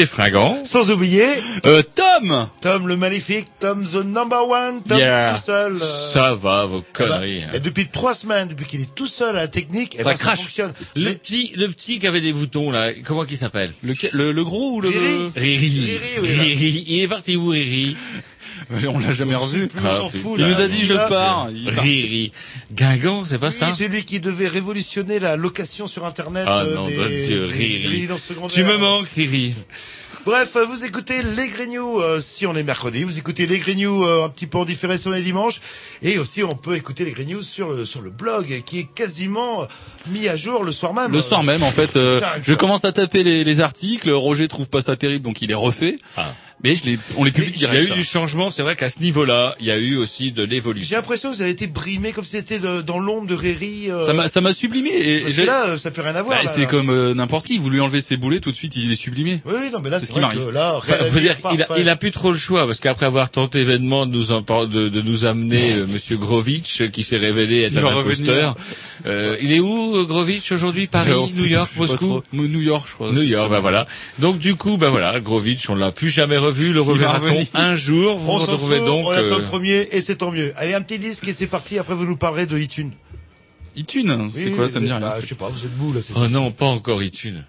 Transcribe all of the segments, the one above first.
Et Fringant. sans oublier Euh, Tom Tom le magnifique, Tom the number one, Tom Yeah. tout seul. euh, Ça va, vos conneries. hein. et depuis trois semaines, depuis qu'il est tout seul à la technique, Ça ben, crache. fonctionne. Le Mais- petit, le petit qui avait des boutons là, comment qu'il s'appelle? Le, le, le gros ou le... Riri. Riri. Riri. Riri. Il est parti où Riri? On l'a jamais revu. Plus, Ah, on s'en putain. fout, Il là. nous a dit je Là, pars. Il. Riri. Guingamp, c'est pas Oui, ça c'est lui qui devait révolutionner la location sur Internet Ah euh, non, des, bon Dieu, des Riri. Tu me manques, Riri. Bref, euh, vous écoutez les Grignoux euh, si on est mercredi, vous écoutez les Grignoux euh, un petit peu en différé sur les dimanches, et aussi on peut écouter les Grignoux sur le sur le blog qui est quasiment euh, mis à jour le soir même. Le soir même, en fait, euh, je commence à taper les, les articles. Roger trouve pas ça terrible, donc il les refait. Ah. Mais je les, on les publie Il y a eu ça. du changement, c'est vrai qu'à ce niveau-là, il y a eu aussi de J'ai l'évolution. l'impression que vous avez été brimé comme si c'était dans l'ombre de Riri. euh, Ça m'a, ça m'a sublimé. Et, parce j'ai- que là, euh, ça peut rien avoir. Bah, c'est comme euh, n'importe qui. Vous lui enlevez ses boulets, tout de suite, il est sublimé. Oui, non, mais là, c'est ce qui m'arrive. là, Enfin, parfait. il a plus trop le choix parce qu'après avoir tenté vainement de nous, en de, de nous amener euh, Monsieur Grovitch, qui s'est révélé être Il un imposteur. Euh, il est où Grovitch aujourd'hui? Paris, New York, Moscou? New York, je crois. New York, bah voilà. Donc du coup, bah voilà, Grovitch, on l'a plus jamais revu. Le reverra-t-on un jour? Vous On s'en fout, donc. on attend euh, le premier et c'est tant mieux. Allez, un petit disque et c'est parti. Après, vous nous parlerez de iTunes. iTunes, c'est Oui, quoi? Ça me dit bah, rien. Je sais pas, vous êtes mou là. c'est Oh non, pas encore iTunes.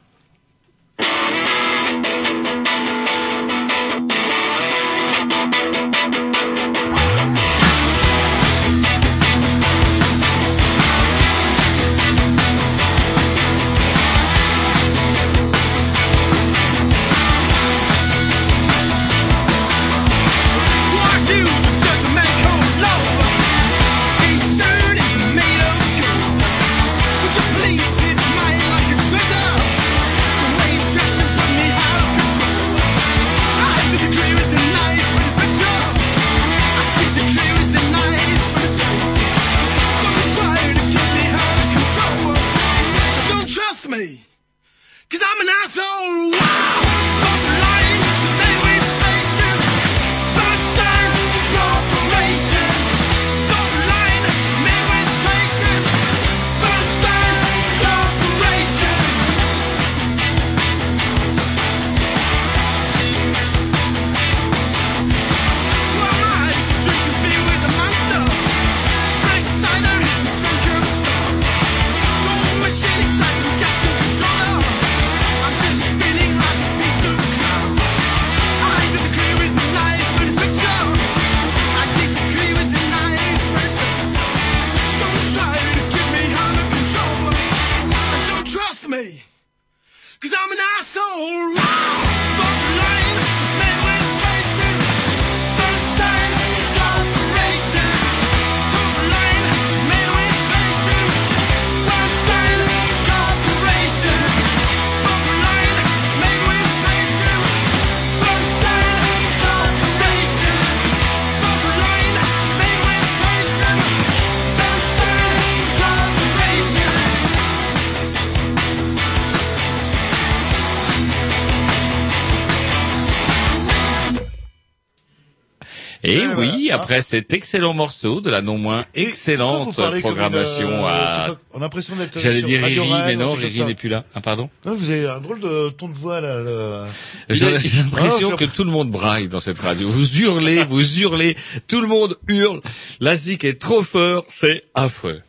Oui, Ah. après cet excellent morceau de la non moins excellente programmation une, euh, à... pas, On a l'impression d'être. J'allais sur dire Riri, mais non, Riri n'est plus là. Ah, pardon Non, vous avez un drôle de ton de voix là. J'ai j'ai l'impression Ah, que tout le monde braille dans cette radio. Vous hurlez, vous hurlez, tout le monde hurle. La zik est trop fort, c'est affreux.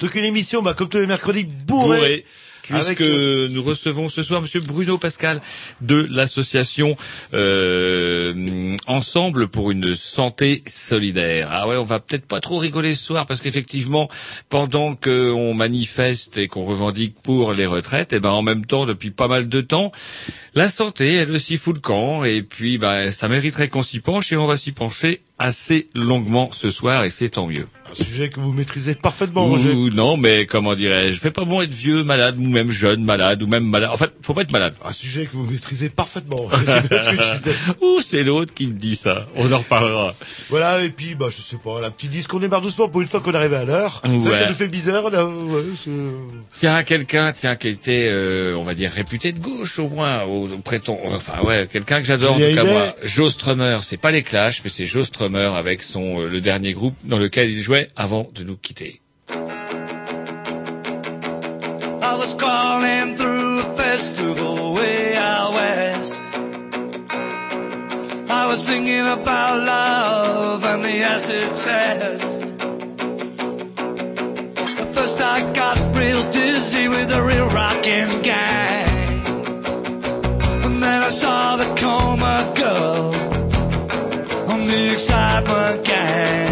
Donc une émission, bah, comme tous les mercredis, bourrée. Bourré. Puisque Avec, euh, nous recevons ce soir Monsieur Bruno Pascal de l'association euh, Ensemble pour une santé solidaire. Ah ouais, on va peut-être pas trop rigoler ce soir parce qu'effectivement, pendant qu'on manifeste et qu'on revendique pour les retraites, et ben en même temps, depuis pas mal de temps, la santé, elle aussi fout le camp. Et puis, bah, ça mériterait qu'on s'y penche et on va s'y pencher assez longuement ce soir et c'est tant mieux. Un sujet que vous maîtrisez parfaitement, Roger. Ou non, mais comment dirais-je, fais pas bon être vieux, malade, ou même jeune, malade, ou même malade. En fait, faut pas être malade. Un sujet que vous maîtrisez parfaitement. C'est ce. Ouh, c'est l'autre qui me dit ça. On en reparlera. Voilà, et puis, bah, je sais pas, la petite disque, on démarre doucement pour une fois qu'on est arrivé à l'heure. Ouais. ça nous fait bizarre, là, ouais. Tiens, quelqu'un, tiens, qui était, euh, on va dire, réputé de gauche, au moins, au, prétend, enfin, ouais, quelqu'un que j'adore, en tout cas, moi. Joe Strummer. C'est pas les Clash, mais c'est Joe Strummer avec son, euh, le dernier groupe dans lequel il jouait avant de nous quitter. I was crawling through a festival way out west. I was thinking about love and the acid test. At first I got real dizzy with the real rockin' gang. And then I saw the coma girl on the excitement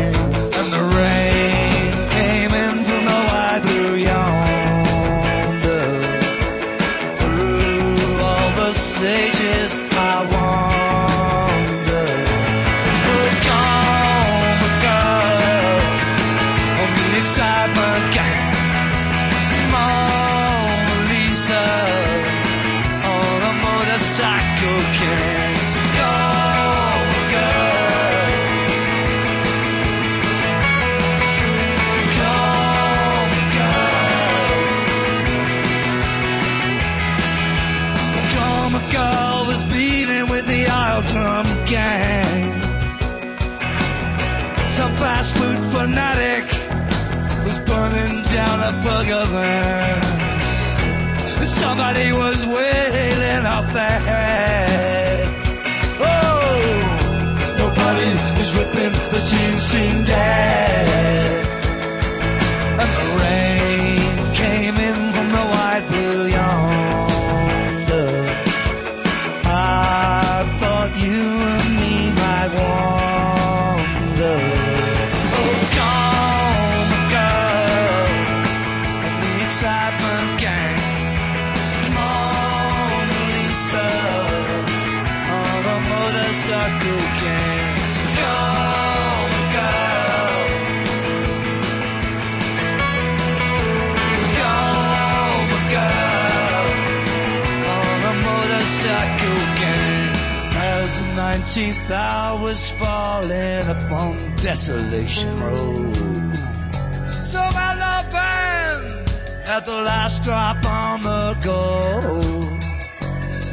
So my love band at the last drop on the go.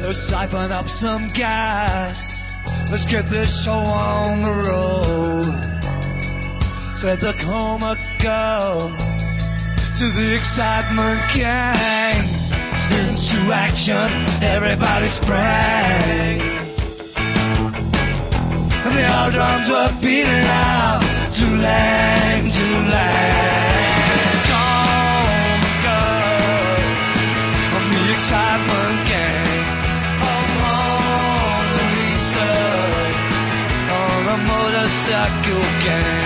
Let's siphon up some gas. Let's get this show on the road. Said the coma girl to the excitement gang. Into action, everybody sprang. And the old drums were beating out to lang, to lang. Come, girl, on the excitement gang. Oh, Mona Lisa, on a motorcycle gang.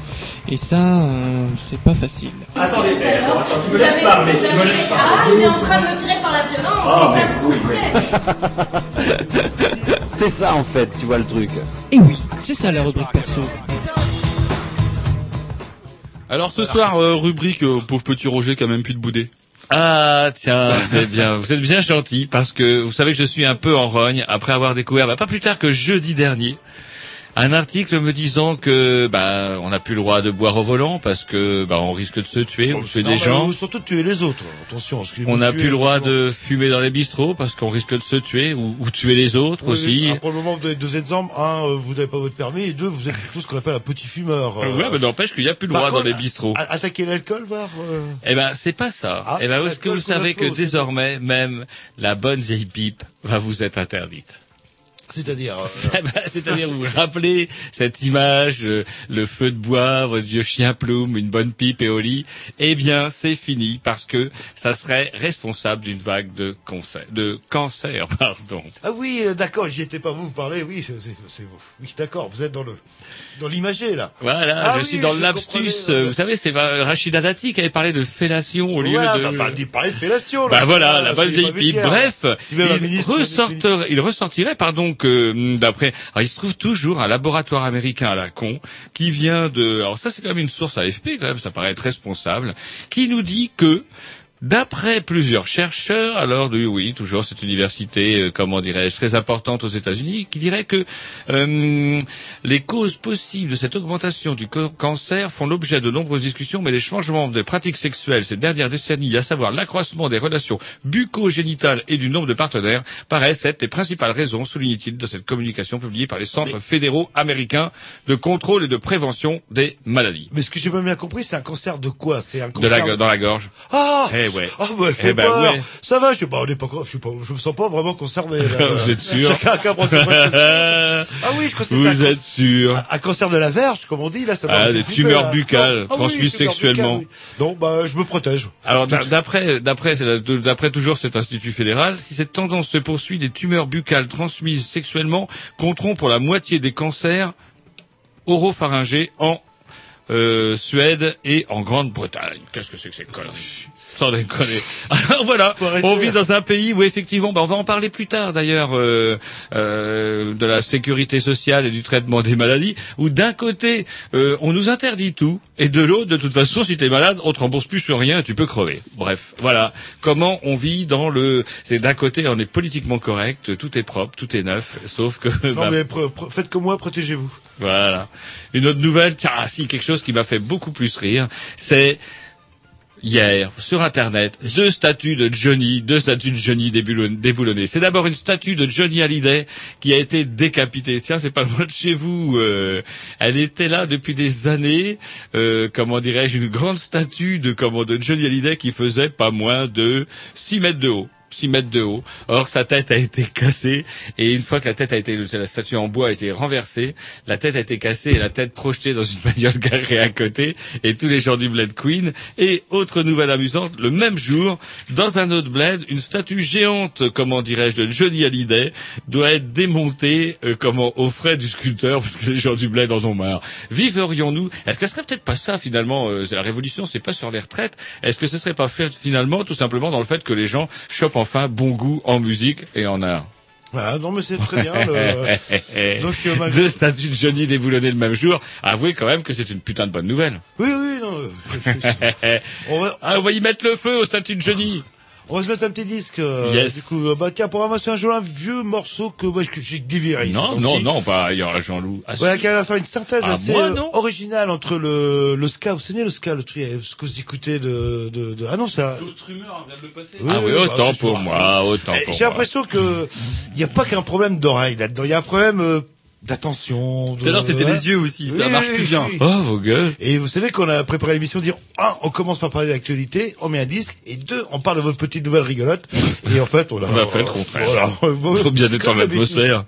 Et ça, euh, c'est pas facile. Attendez, attends, attends, tu me laisses parler, tu me laisses Ah, parler. il est en train de me tirer par la violence, Ah, et ça oui, couperait. C'est ça en fait, tu vois le truc. Et oui, c'est ça la rubrique perso. Alors ce soir, euh, rubrique euh, pauvre petit Roger qui a même plus de boudé. Ah tiens, c'est bien. Vous êtes bien gentil parce que vous savez que je suis un peu en rogne après avoir découvert, bah, pas plus tard que jeudi dernier, un article me disant que bah on n'a plus le droit de boire au volant parce que bah on risque de se tuer, on tuer Non, des gens. ou surtout de tuer les autres. Attention. On n'a plus le droit de fumer dans les bistrots parce qu'on risque de se tuer ou, ou tuer les autres Oui, aussi. oui. Alors, pour le moment, vous donnez deux exemples. Un, euh, vous n'avez pas votre permis, et deux, vous êtes plutôt ce qu'on appelle un petit fumeur. euh. Ouais, mais n'empêche qu'il n'y a plus le droit dans les bistrots. Attaquer l'alcool, voir. euh, Eh ben, c'est pas ça. Ah, eh ben, est-ce que vous savez que désormais, même la bonne vieille pipe va vous être interdite? C'est-à-dire. euh, C'est-à-dire, vous vous rappelez cette image, le, le feu de bois, votre vieux chien plume, une bonne pipe et au lit Eh bien, c'est fini parce que ça serait responsable d'une vague de cancer, de cancer, pardon. Ah oui, euh, d'accord, j'y étais pas. Vous, parlez, oui, c'est, oui, d'accord. Vous êtes dans le, dans l'imagé là. Voilà, Ah je oui, suis dans comprenais, euh, Vous savez, c'est euh, Rachida Dati qui avait parlé de fellation au lieu Voilà, de... bah, bah, parlez de fellation. là. Bah voilà, Ah, la bonne vieille pipe. Bref, il, ressortirait, il ressortirait, pardon, que hum, d'après, il se trouve toujours un laboratoire américain à la con qui vient de, alors ça c'est quand même une source AFP quand même, ça paraît être responsable, qui nous dit que D'après plusieurs chercheurs, alors de oui, toujours cette université, euh, comment dirais-je, très importante aux États-Unis, qui dirait que euh, les causes possibles de cette augmentation du cancer font l'objet de nombreuses discussions, mais les changements des pratiques sexuelles ces dernières décennies, à savoir l'accroissement des relations bucco-génitales et du nombre de partenaires, paraissent être les principales raisons, souligne-t-il, de cette communication publiée par les centres fédéraux américains de contrôle et de prévention des maladies. Mais ce que j'ai pas bien compris, c'est un cancer de quoi? C'est un De cancer. la, dans la gorge. Ah Eh ouais. Ah fais Eh ben ouais. Ça va, je pas, on est pas, je suis pas, je me sens pas vraiment concerné. là. Vous êtes sûr Chacun a ses. Ah oui, je crois que c'était un, Vous êtes sûr un cancer de la verge, comme on dit là. Ça m'a Ah, des flipper, tumeurs là. buccales Ah transmises sexuellement. buccales, oui. Non, bah je me protège. Alors d'a- d'après d'après d'après toujours cet institut fédéral, si cette tendance se poursuit, des tumeurs buccales transmises sexuellement compteront pour la moitié des cancers oropharyngés en euh, Suède et en Grande-Bretagne. Qu'est-ce que c'est que ces conneries sans déconner. Alors voilà, on vit dans un pays où effectivement, bah, on va en parler plus tard d'ailleurs, euh, euh, de la sécurité sociale et du traitement des maladies, où d'un côté, euh, on nous interdit tout, et de l'autre, de toute façon, si t'es malade, on te rembourse plus sur rien et tu peux crever. Bref, voilà comment on vit dans le... C'est d'un côté, on est politiquement correct, tout est propre, tout est neuf, sauf que... Non bah, mais faites comme moi, protégez-vous. voilà. Une autre nouvelle, tiens, ah, si, quelque chose qui m'a fait beaucoup plus rire, c'est hier, sur Internet, deux statues de Johnny, deux statues de Johnny déboulon- déboulonnées. C'est d'abord une statue de Johnny Hallyday qui a été décapitée. Tiens, c'est pas loin de chez vous. euh, elle était là depuis des années. euh, comment dirais-je, une grande statue de, comment, de Johnny Hallyday qui faisait pas moins de 6 mètres de haut. 6 mètres de haut. Or, sa tête a été cassée, et une fois que la tête a été, la statue en bois a été renversée, la tête a été cassée et la tête projetée dans une bagnole garée à côté, et tous les gens du Bled Queen. Et autre nouvelle amusante, le même jour, dans un autre Bled, une statue géante, comment dirais-je, de Johnny Hallyday, doit être démontée, euh, comment, aux frais du sculpteur, parce que les gens du Bled en ont marre. Viverions-nous Est-ce que ce serait peut-être pas ça, finalement, euh, la révolution, c'est pas sur les retraites Est-ce que ce serait pas fait, finalement, tout simplement, dans le fait que les gens chopent enfin bon goût en musique et en art Voilà, non mais c'est très bien. le- Donc, euh, Deux statues de Johnny déboulonnées le même jour. Avouez quand même que c'est une putain de bonne nouvelle. Oui, oui, non. euh, on, va, ah, on va y mettre le feu aux statues de Johnny. On va se mettre un petit disque. euh, Yes. Du coup, euh, bah tiens, pour ramasser un jour un vieux morceau que moi j'ai déviré. Non, non, non, pas, il y aura Jean-Loup. Ah, Voilà, qui va faire une synthèse Ah, assez moi, euh, originale entre le, le ska, vous savez le ska, le truc, euh, ce que vous écoutez de, de, de... ah non, ça, Ah oui, bah, autant c'est pour moi, autant Eh, pour J'ai moi. l'impression que il n'y a pas qu'un problème d'oreille là-dedans, il y a un problème euh, d'attention. Tout à l'heure, c'était les yeux aussi, ça marche plus bien. Oh, vos gueules. Et vous savez qu'on a préparé l'émission dire un, on commence par parler de l'actualité, on met un disque, et deux, on parle de votre petite nouvelle rigolote. Et en fait, on a, On a fait le contraire. Voilà. Faut bien détendre l'atmosphère.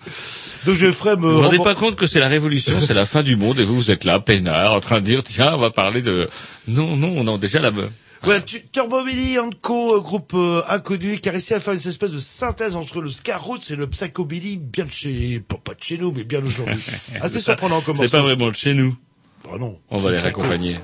Donc je ferai me Vous vous rendez pas compte que c'est la révolution, c'est la fin du monde et vous, vous êtes là, peinard, en train de dire, tiens, on va parler de... Non, non, non, déjà la... Voilà, tu- Turbo Billy Co, euh, groupe euh, inconnu, qui a réussi à faire une espèce de synthèse entre le ska roots et le psychobilly, bien de chez, pas, pas de chez nous, mais bien d'aujourd'hui. Assez Ça, surprenant comme C'est pas vraiment de chez nous. Oh non. On va les Psycho. raccompagner.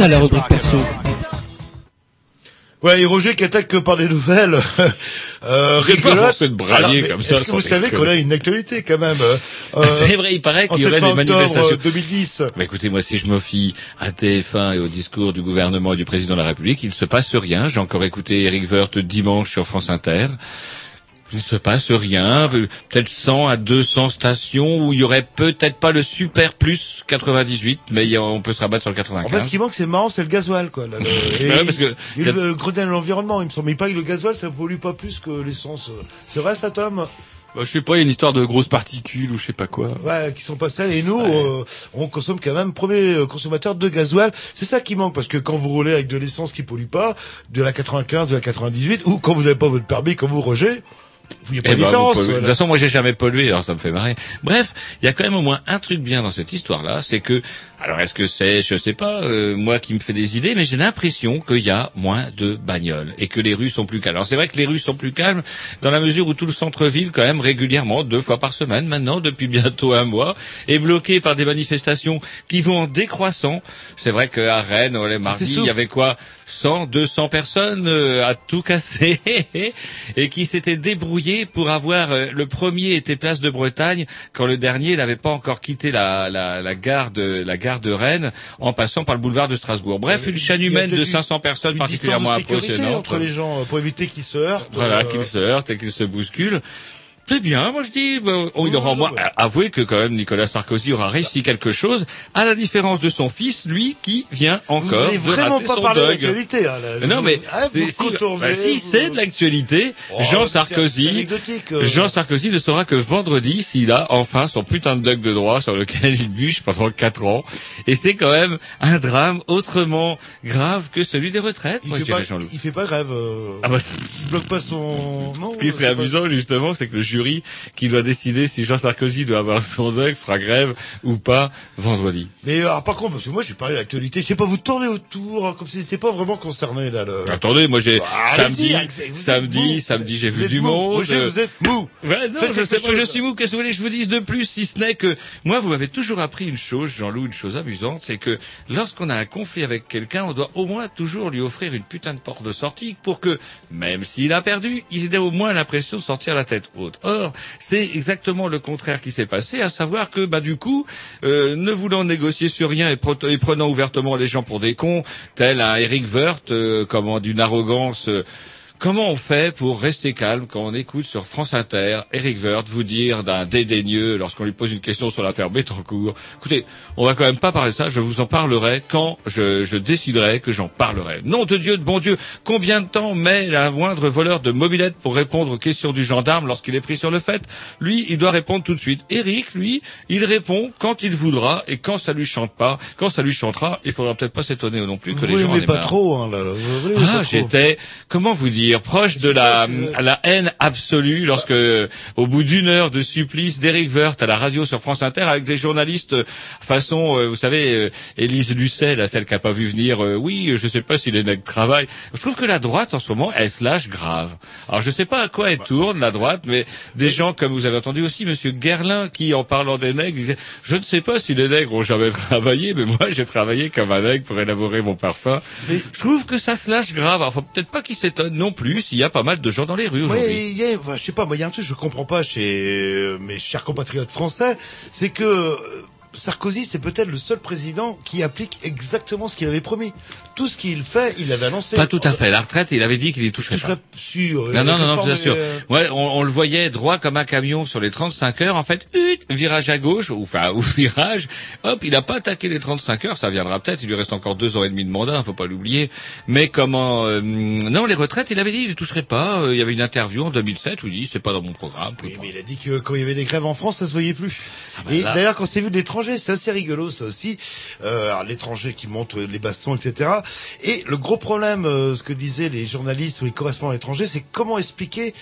Ça la rubrique perso. Ouais, et Roger qui attaque que par des nouvelles. euh, rigolotes. de brailler comme ça, Est-ce que vous savez qu'on a une actualité quand même euh, C'est vrai, il paraît qu'il y aurait des manifestations. euh, 2010. Bah, écoutez, moi, si je me fie à TF1 et au discours du gouvernement et du président de la République, il ne se passe rien. J'ai encore écouté Eric Woerth dimanche sur France Inter. Il ne se passe rien, peut-être 100 à 200 stations où il y aurait peut-être pas le super plus 98, mais y a- on peut se rabattre sur le En 95. fait, ce qui manque, c'est marrant, c'est le gasoil, quoi. là, le- et Ouais, parce que- il- le, le Grenelle de l'environnement, il me semble. Mais pas que le gasoil, ça pollue pas plus que l'essence. C'est vrai, ça, Tom? Bah, je sais pas, il y a une histoire de grosses particules ou je sais pas quoi. Ouais, qui sont pas saines. Et nous, euh, on consomme quand même premier euh, consommateur de gasoil. C'est ça qui manque, parce que quand vous roulez avec de l'essence qui pollue pas, de la 95, de la 98, ou quand vous n'avez pas votre permis, comme vous, Roger, il n'y a pas Eh de ben. De toute façon, moi, j'ai jamais pollué, alors ça me fait marrer. Bref, il y a quand même au moins un truc bien dans cette histoire-là, c'est que, alors est-ce que c'est, je sais pas, euh, moi qui me fais des idées, mais j'ai l'impression qu'il y a moins de bagnoles et que les rues sont plus calmes. Alors c'est vrai que les rues sont plus calmes dans la mesure où tout le centre-ville, quand même, régulièrement, deux fois par semaine, maintenant, depuis bientôt un mois, est bloqué par des manifestations qui vont en décroissant. C'est vrai qu'à Rennes, les mardis, il y avait quoi? 100, 200 personnes euh, à tout casser et qui s'étaient débrouillés pour avoir euh, le premier était place de Bretagne quand le dernier n'avait pas encore quitté la, la, la gare de la gare de Rennes en passant par le boulevard de Strasbourg. Bref, une chaîne humaine de peut-être 500 personnes particulièrement impressionnante. entre les gens, euh, pour éviter qu'ils se heurtent. Voilà, euh, qu'ils se heurtent et qu'ils se bousculent. C'est bien, moi je dis, bon, oh, il aura au moins avoué que quand même Nicolas Sarkozy aura réussi quelque chose, à la différence de son fils, lui, qui vient Vous encore n'avez de vraiment rater pas l'actualité. Hein. Non mais Ah, vous si, bah, si vous- c'est de l'actualité, Oh, Jean Sarkozy, euh. Jean Sarkozy ne saura que vendredi s'il a enfin son putain de duck de droit sur lequel il bûche pendant quatre ans. Et c'est quand même un drame autrement grave que celui des retraites, Il moi fait, je pas, il fait pas grève. Euh, Ah bah, il bloque pas son. Non, ce qui serait pas. amusant justement, c'est que le jury qui doit décider si Jean Sarkozy doit avoir son duck fera grève ou pas vendredi. Mais alors, par contre, parce que moi j'ai parlé de l'actualité, je sais pas, vous tournez autour hein, comme si c'est pas vraiment concerné là. Le... Attendez, moi j'ai Ah, samedi, samedi, samedi j'ai vu du mou. monde. Roger, euh, vous êtes mou. Ouais, non, Faites je sais pas, je suis mou. Qu'est-ce que vous voulez que je vous dise de plus, si ce n'est que moi, vous m'avez toujours appris une chose, Jean-Loup, une chose amusante, c'est que lorsqu'on a un conflit avec quelqu'un, on doit au moins toujours lui offrir une putain de porte de sortie pour que, même s'il a perdu, il ait au moins l'impression de sortir la tête haute. Or, c'est exactement le contraire qui s'est passé, à savoir que, bah, du coup, euh, ne voulant négocier sur rien et, prenant ouvertement les gens pour des cons, tel un Eric Woerth, euh, comment, d'une arrogance. euh, Comment on fait pour rester calme quand on écoute sur France Inter Eric Woerth vous dire d'un dédaigneux lorsqu'on lui pose une question sur l'affaire Bettencourt? Écoutez, on va quand même pas parler de ça, je vous en parlerai quand je, je déciderai que j'en parlerai. Nom de Dieu, de bon Dieu, combien de temps met un moindre voleur de mobilette pour répondre aux questions du gendarme lorsqu'il est pris sur le fait? Lui, il doit répondre tout de suite. Eric, lui, il répond quand il voudra et quand ça lui chante pas, quand ça lui chantera, il faudra peut-être pas s'étonner non plus que Vous les gens en aient pas marre. trop, hein, là. Vous Ah, j'étais, comment vous dire, proche de la, la haine absolue lorsque, au bout d'une heure de supplice d'Éric Woerth à la radio sur France Inter avec des journalistes euh, façon, euh, vous savez, euh, Élise Lucet, là, celle qui a pas vu venir, euh, oui, je sais pas si les nègres travaillent. Je trouve que la droite, en ce moment, elle se lâche grave. Alors, je sais pas à quoi elle tourne, la droite, mais des gens, comme vous avez entendu aussi, monsieur Guerlain, qui, en parlant des nègres, disait, je ne sais pas si les nègres ont jamais travaillé, mais moi, j'ai travaillé comme un nègre pour élaborer mon parfum. Je trouve que ça se lâche grave. Alors, faut peut-être pas qu'ils s'étonnent non plus s'il y a pas mal de gens dans les rues aujourd'hui. il y a, enfin, je sais pas, moi, il y a un truc que je comprends pas chez euh, mes chers compatriotes français, c'est que euh, Sarkozy, c'est peut-être le seul président qui applique exactement ce qu'il avait promis. Tout ce qu'il fait, il l'avait annoncé. Pas tout à fait. La retraite, il avait dit qu'il y toucherait Je pas. sûr. Non, non, non, non, je vous assure. Ouais, on, on le voyait droit comme un camion sur les 35 heures. En fait, hut, virage à gauche, ou enfin, ou virage. Hop, il a pas attaqué les 35 heures. Ça viendra peut-être. Il lui reste encore deux ans et demi de mandat. Faut pas l'oublier. Mais comment euh, Non, les retraites, il avait dit, il les toucherait pas. Euh, Il y avait une interview en 2007 où il dit, c'est pas dans mon programme. Oui, mais il a dit que quand il y avait des grèves en France, ça se voyait plus. bah et d'ailleurs, quand c'est vu de c'est assez rigolo, ça aussi. Euh, l'étranger qui monte les bastons, etc. Et le gros problème, euh, ce que disaient les journalistes ou les correspondants étrangers, c'est comment expliquer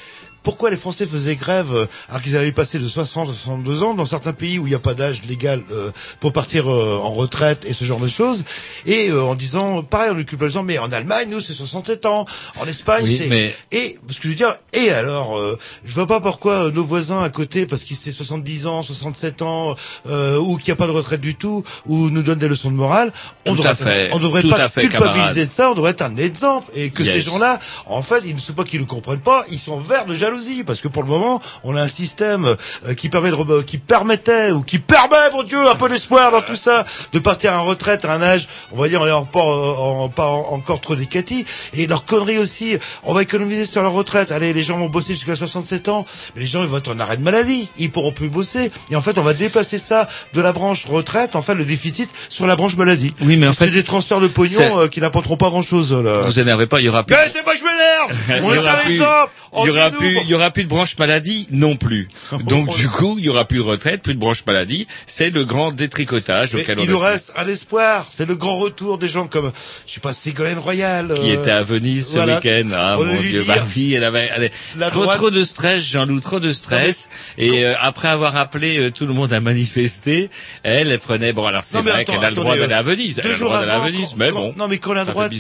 pourquoi les Français faisaient grève euh, alors qu'ils allaient passer de 60 à 62 ans dans certains pays où il n'y a pas d'âge légal euh, pour partir euh, en retraite et ce genre de choses et euh, en disant pareil on pas les gens mais en Allemagne nous c'est 67 ans en Espagne Oui, c'est mais- et ce que je veux dire et alors euh, je vois pas pourquoi euh, nos voisins à côté parce qu'ils c'est 70 ans 67 ans euh, ou qu'il n'y a pas de retraite du tout ou nous donnent des leçons de morale on Tout devrait fait, on devrait tout pas fait, culpabiliser camarade. de ça on devrait être un exemple et que Yes. ces gens-là en fait ils ne sont pas qu'ils ne comprennent pas ils sont verts de jalousie parce que pour le moment, on a un système euh, qui permet de qui permettait ou qui permet, mon Dieu, un peu d'espoir dans tout ça, de partir en retraite à un âge, on va dire, on est encore en, en- pas en- encore trop décati et leur connerie aussi. On va économiser sur leur retraite. Allez, les gens vont bosser jusqu'à 67 ans, mais les gens ils vont être en arrêt de maladie, ils pourront plus bosser et en fait, on va déplacer ça de la branche retraite, en fait, le déficit sur la branche maladie. Oui, mais en c'est fait, des transferts de c'est- pognon euh, qui n'apporteront pas grand-chose là. Vous énervez pas, il y aura plus. Mais c'est pas que je m'énerve. On est plus, exemple. il y aura Entre plus, il y aura plus de branche maladie non plus. Donc du coup, il y aura plus de retraite, plus de branche maladie. C'est le grand détricotage Mais auquel on il nous reste un espoir. C'est le grand retour des gens comme, je sais pas, Ségolène Royal. qui euh, était à Venise ce voilà. week-end. Ah, On mon Dieu, bah oui, elle avait, elle est- La trop, droite- trop de stress, Jean-Loup, trop de stress. Et euh, après avoir appelé euh, tout le monde à manifester, elle, elle prenait, bon alors c'est vrai qu'elle a le droit d'aller à Venise, elle a le droit d'aller à Venise, mais bon. Non, mais quand la droite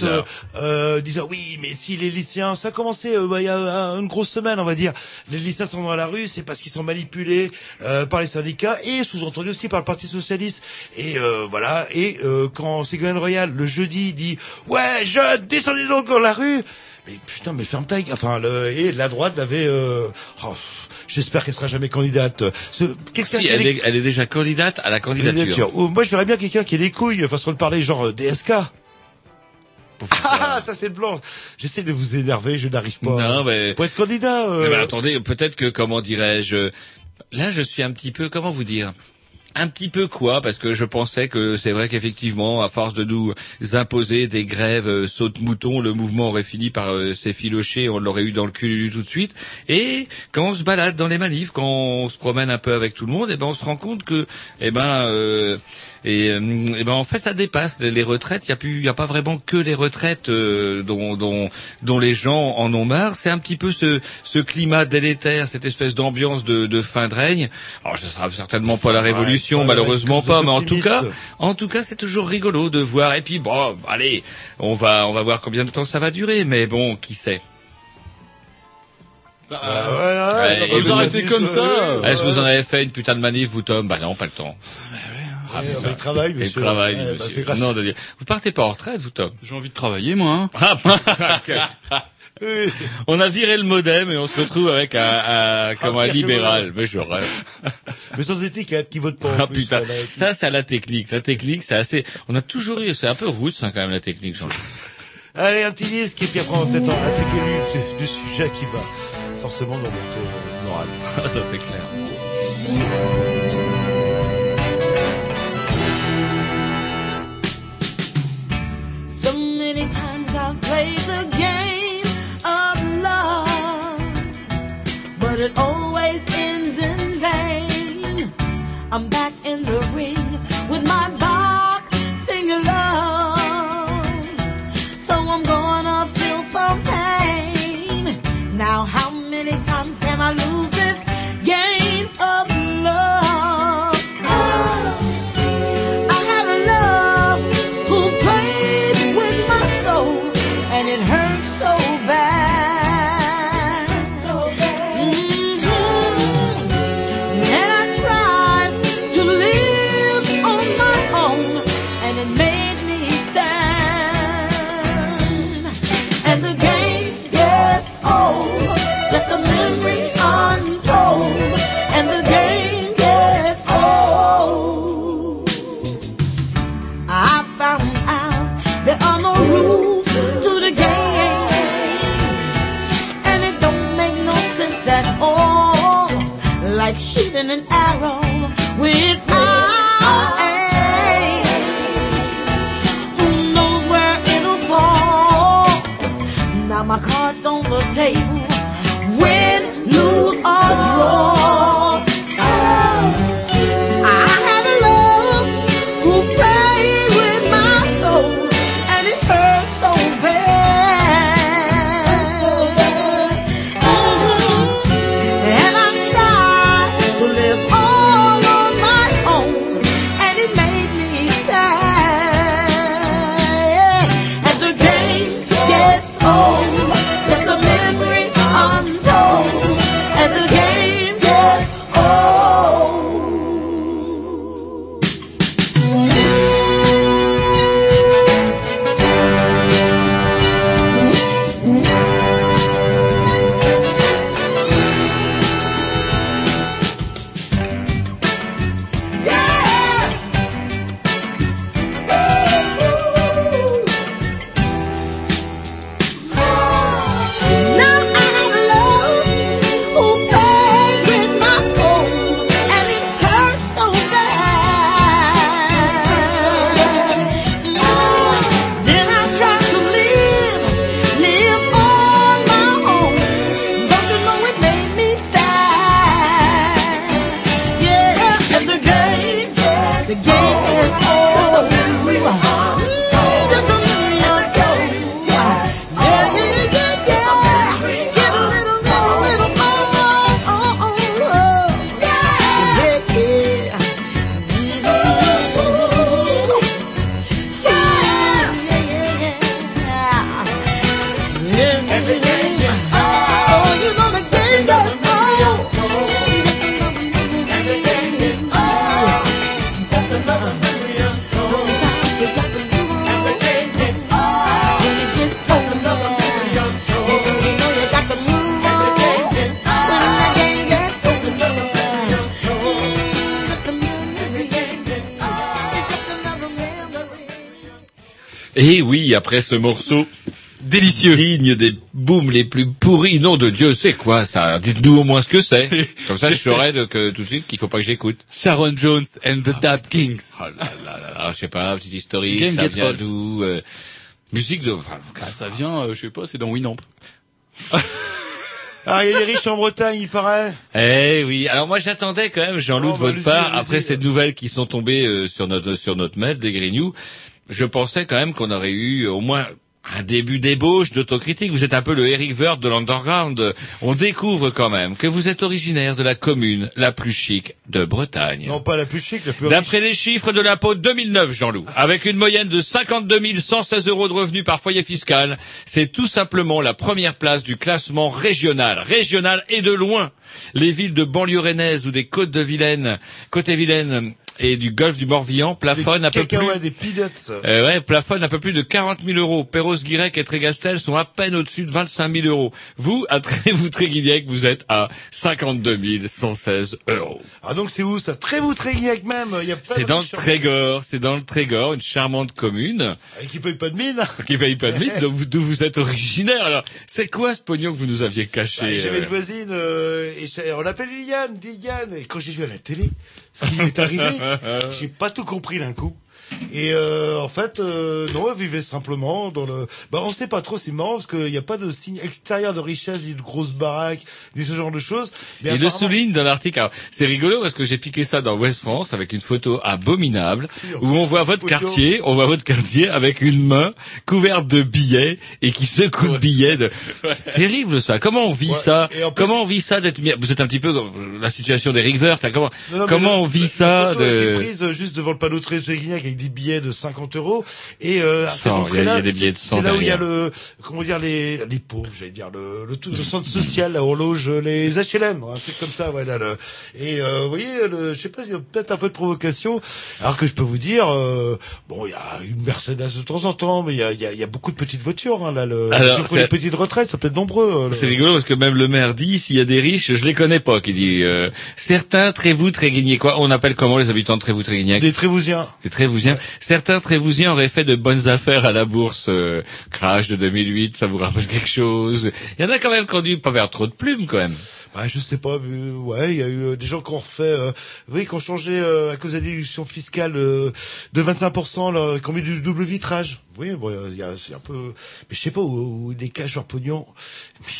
euh, disait oui, mais si les lycéens, ça a commencé euh, bah, il y a une grosse semaine, va dire. Les lycéens sont dans la rue, c'est parce qu'ils sont manipulés euh, par les syndicats et sous-entendu aussi par le Parti socialiste. Et euh, voilà. Et euh, quand Ségolène Royal le jeudi dit ouais, je descendez donc dans la rue. Mais putain, mais ferme ta gueule. Enfin, le, et la droite avait. Euh, oh, J'espère qu'elle sera jamais candidate. Ce, quelqu'un Si, elle est, elle est déjà candidate à la candidature. candidature. Oh, moi, je verrais bien quelqu'un qui a des couilles, façon de parler, genre euh, Ah, ça c'est blanc. J'essaie de vous énerver, je n'arrive pas. Non, mais- Pour être candidat. euh, Mais, mais attendez, peut-être que comment dirais-je Là, je suis un petit peu, comment vous dire un petit peu quoi parce que je pensais que c'est vrai qu'effectivement à force de nous imposer des grèves euh, saute-mouton le mouvement aurait fini par euh, s'effilocher on l'aurait eu dans le cul tout de suite. Et quand on se balade dans les manifs quand on se promène un peu avec tout le monde et ben on se rend compte que eh ben euh, et, euh, eh ben en fait ça dépasse les retraites. Il y a plus il y a pas vraiment que les retraites euh, dont, dont dont les gens en ont marre. C'est un petit peu ce ce climat délétère cette espèce d'ambiance de, de fin de règne. Alors ce sera certainement pas la révolution Ouais, malheureusement ouais, pas mais en tout cas en tout cas c'est toujours rigolo de voir et puis bon allez on va on va voir combien de temps ça va durer mais bon qui sait ouais, ouais, Ouais, ouais, et vous vous arrêtez comme ça. est-ce que vous en avez fait une putain de manif vous Tom? Bah non pas le temps Ah, mais il travaille, et le monsieur. travail Ouais, bah, monsieur. c'est grâce- non de dire vous partez pas en retraite vous Tom? J'ai envie de travailler, moi. Hein. Ah, putain, on a viré le modem et on se retrouve avec un, un, comme un libéral. Mais je rêve. Mais sans étiquette, qui vote pas. Ah plus, putain, ça c'est à la technique. La technique, c'est assez. On a toujours eu, c'est un peu rousse hein, quand même la technique. Jean. Allez, un petit disque, et puis après, on va peut-être en attaquer du, du sujet qui va forcément nous remonter le moral. Ah, ça c'est clair. So many times I've played the game but it always ends in vain. I'm back an arrow without aim. Who knows where it'll fall? Now my cards on the table, win, lose or draw. Après ce morceau délicieux, digne des booms les plus pourris, nom de Dieu, c'est quoi ça? Dites-nous au moins ce que c'est. Comme ça, je saurais de- que tout de suite qu'il faut pas que j'écoute. Sharon Jones and the Dap Kings. Oh là là là là, je sais pas, petite historique, Game ça Get vient d'où euh, Musique de... Enfin, Ah, ça vient, euh, je sais pas, c'est dans Winamp. Ah, il y a des riches en Bretagne, il paraît. Eh oui, alors moi j'attendais quand même, Jean-Loup, Oh, de bah, votre part, après ces nouvelles qui sont tombées euh, sur notre sur notre mail des Grignoux, je pensais quand même qu'on aurait eu au moins un début d'ébauche d'autocritique. Vous êtes un peu le Eric Wirth de l'underground. On découvre quand même que vous êtes originaire de la commune la plus chic de Bretagne. Non, pas la plus chic, la plus. D'après les chiffres de l'impôt 2009, Jean-Loup, avec une moyenne de 52 116 euros de revenus par foyer fiscal, c'est tout simplement la première place du classement régional. Régional et de loin. Les villes de banlieue rennaise ou des côtes de Vilaine, Côte-et-Vilaine et du golfe du Morbihan plafonnent un peu plus. Des peanuts. Euh, ouais, plafonne un peu plus de 40 000 euros. Perros-Guirec et Trégastel sont à peine au-dessus de 25 000 euros. Vous, à Trévoux Tréguignec, vous êtes à 52 116 euros. Ah, donc c'est où ça? Trévoux, Tréguignec même. C'est dans le. Trégor, c'est dans le Trégor, une charmante commune Et qui paye pas de mine. qui paye pas de mine, d'où vous, êtes originaire. Alors, c'est quoi ce pognon que vous nous aviez caché Ah, J'avais euh une voisine, euh, et on l'appelle Liliane, Liliane. Et quand j'ai vu à la télé ce qui lui est arrivé, j'ai pas tout compris d'un coup. Et euh, en fait, euh, non, vivait simplement dans le. Bah, on sait pas trop, c'est marrant parce qu'il n'y a pas de signe extérieur de richesse, ni de grosses baraques, ni ce genre de choses. Mais Il le souligne dans l'article. C'est rigolo parce que j'ai piqué ça dans West France avec une photo abominable où on voit votre quartier, on voit votre quartier avec une main couverte de billets et qui secoue le billet. De... C'est terrible ça. Comment on vit Ouais. ça plus- Comment on vit ça d'être Vous êtes un petit peu dans la situation d'Eric Wirth. hein. Comment Non, non, mais comment on vit ça de prise euh, juste devant le panneau de Tréguignac avec des billets de 50 euros. Et euh, à cette 100, il y a- entrée-là, il y a des billets de c'est- 100 C'est là où il y a le, comment dire, les, les pauvres, j'allais dire, le, le, tout- le centre social, là, où on loge les HLM, un truc comme ça, voilà. Le, et euh, vous voyez, le, je sais pas, il y a peut-être un peu de provocation. Alors que je peux vous dire, euh, bon, il y a une Mercedes de temps en temps, mais il y a, il y a, y a beaucoup de petites voitures, hein, là. Le, Alors, les petites retraites, c'est peut-être nombreux. euh, C'est rigolo parce que même le maire dit s'il y a des riches, je les connais pas. Qui dit euh, certains Trévoux Tréguignac. Quoi On appelle comment les habitants de Trévoux Tréguignac Des Trévousiens. Les Trévousiens. Certains Trévousiens auraient fait de bonnes affaires à la bourse. euh, crash de 2008, ça vous rappelle quelque chose? Il y en a quand même qui ont dû pas faire trop de plumes quand même. Bah, je sais pas, ouais, il y a eu euh, des gens qui ont refait, euh, voyez, qui ont changé euh, à cause de la déduction fiscale de 25%, là, qui ont mis du double vitrage. Oui, bon, il y a, c'est un peu, mais je sais pas où, où ils cachent leur pognon.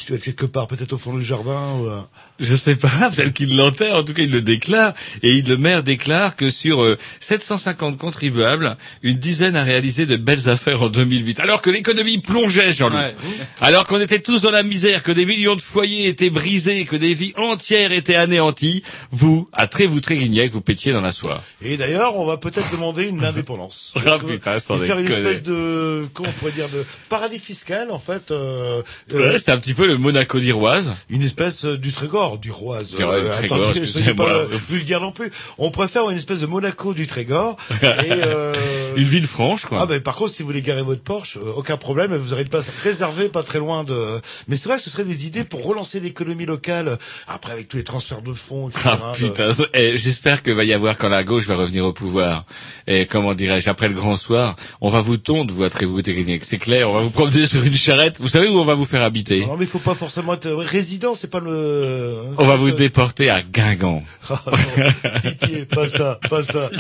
Il doit être quelque part, peut-être au fond du jardin. Ou, euh, Je sais pas, peut-être qu'il l'enterre, en tout cas il le déclare, et il- le maire déclare que sur euh, 750 contribuables, une dizaine a réalisé de belles affaires en 2008, alors que l'économie plongeait, Jean-Loup. Ouais. Alors qu'on était tous dans la misère, que des millions de foyers étaient brisés, que des vies entières étaient anéanties, vous, à Trévoux Tréguignac, vous pétiez dans la soie. Et d'ailleurs, on va peut-être demander une indépendance. Ah, putain, sans Et faire une espèce de, comment on pourrait dire, de paradis fiscal, en fait. Euh, euh, Ouais, c'est un petit peu le Monaco d'Iroise. une espèce euh, du Trégor, du Roise. Du Roise, du Trégor, attendez, soyez pas excusez-moi. euh, vulgaire non plus. On préfère une espèce de Monaco du Trégor. et, euh, Une ville franche, quoi. Ah ben par contre si vous voulez garer votre Porsche, euh, aucun problème, vous aurez une place réservée pas très loin de. Mais c'est vrai ce serait des idées pour relancer l'économie locale. Après avec tous les transferts de fonds, etc. Ah putain, eh, j'espère que va y avoir quand la gauche va revenir au pouvoir. Et comment dirais-je, après le grand soir, on va vous tondre, vous, à Trévoux Tréguignac. C'est clair, on va vous promener sur une charrette. Vous savez où on va vous faire habiter Non mais il faut pas forcément être euh, résident, c'est pas le. On va vous Euh, déporter à Guingamp. Ah, non, pitié, pas ça, pas ça.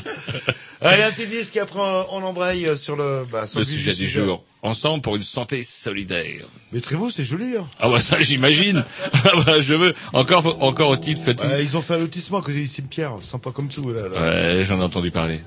Allez un petit disque après on embraye euh, sur le, bah, sur Le vif sujet du jour. Ensemble pour une santé solidaire. Mais Trévoux c'est joli. Hein. Ah bah ça j'imagine. Ah bah je veux. Encore, encore au-il fait Ouais, ils ont fait un lotissement à côté du cimetière, sympa comme tout là. là. Ouais, j'en ai entendu parler.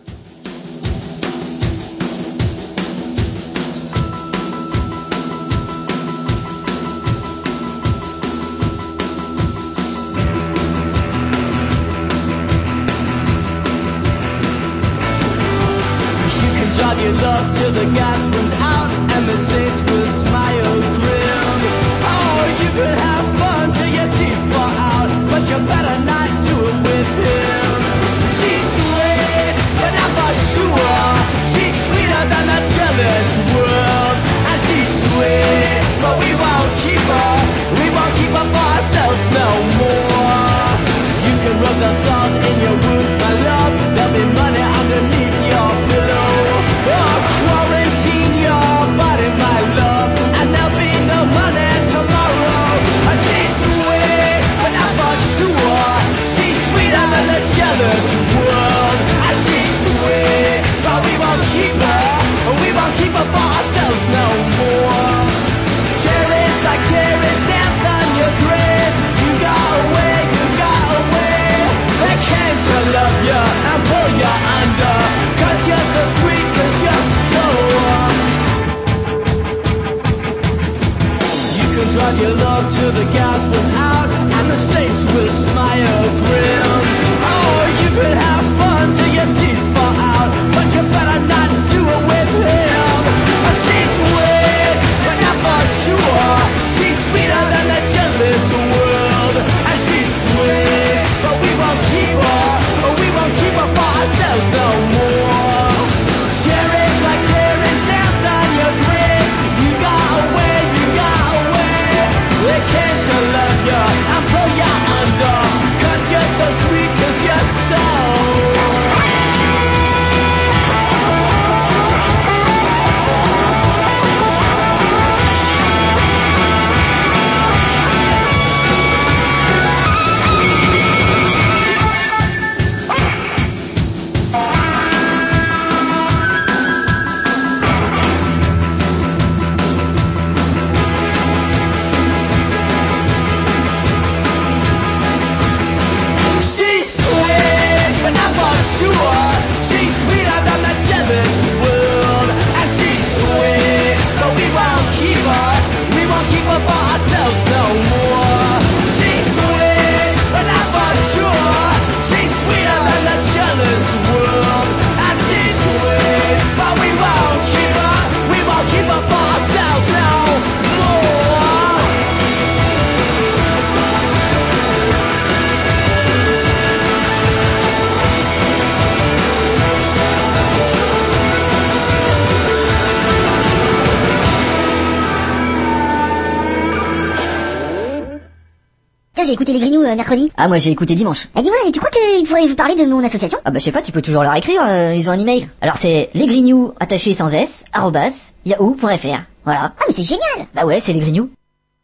euh, mercredi Ah, moi j'ai écouté dimanche. Bah dis-moi, tu crois qu'il faudrait vous parler de mon association? Ah bah je sais pas, tu peux toujours leur écrire, euh, ils ont un email. Alors c'est lesgrignoux, attaché sans s, arrobas, yahoo.fr. Voilà. Ah mais c'est génial Bah ouais, c'est les grignoux.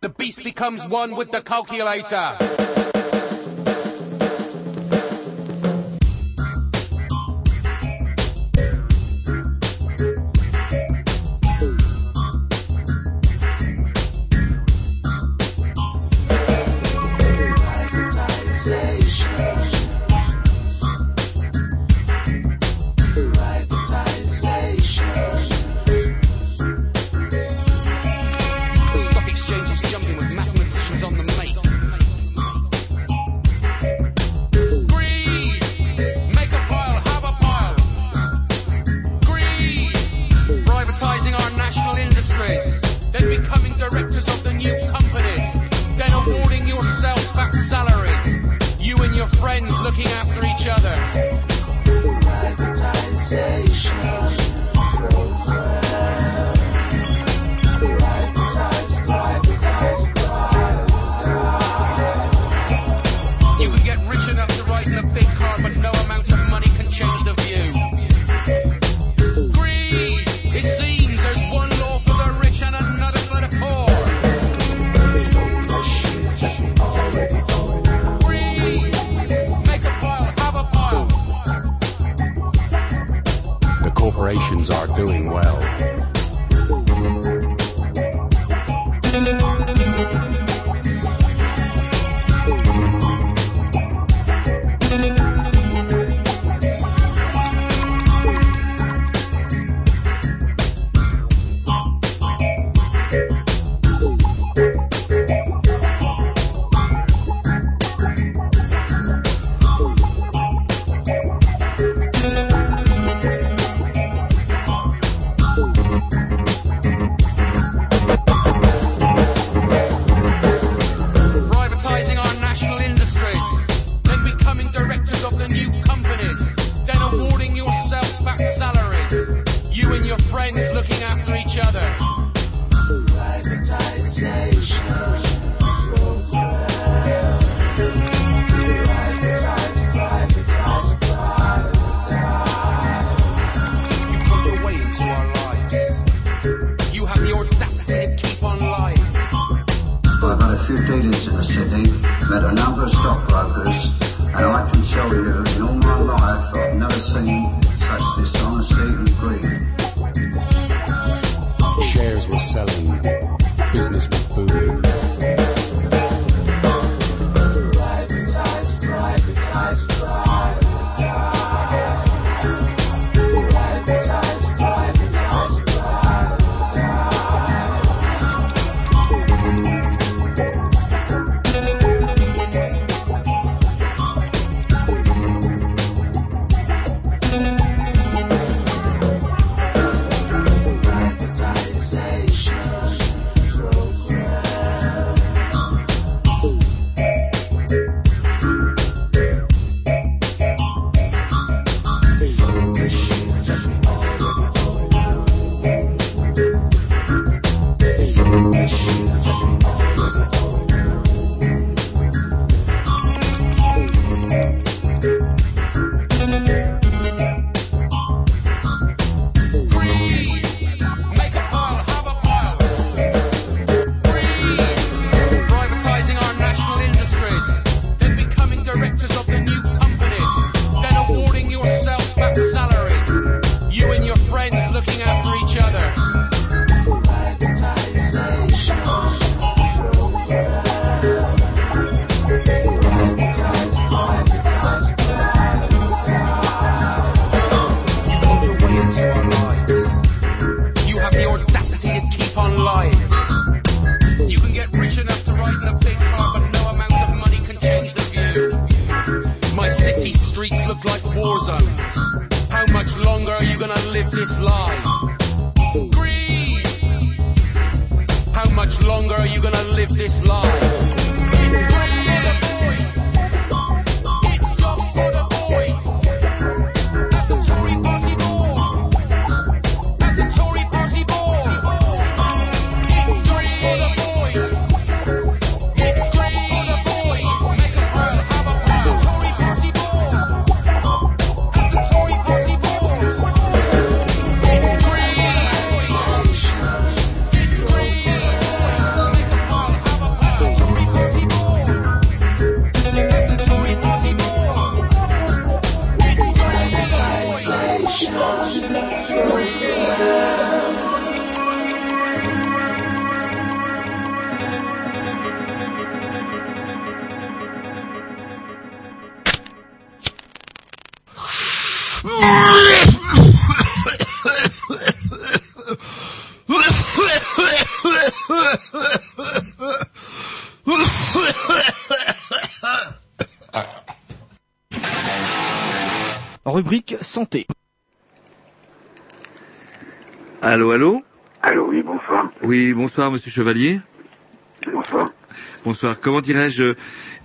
The beast becomes one with the calculator. You Allô, allô Allô, oui, bonsoir. Oui, bonsoir, monsieur Chevalier. Bonsoir. Bonsoir. Comment dirais-je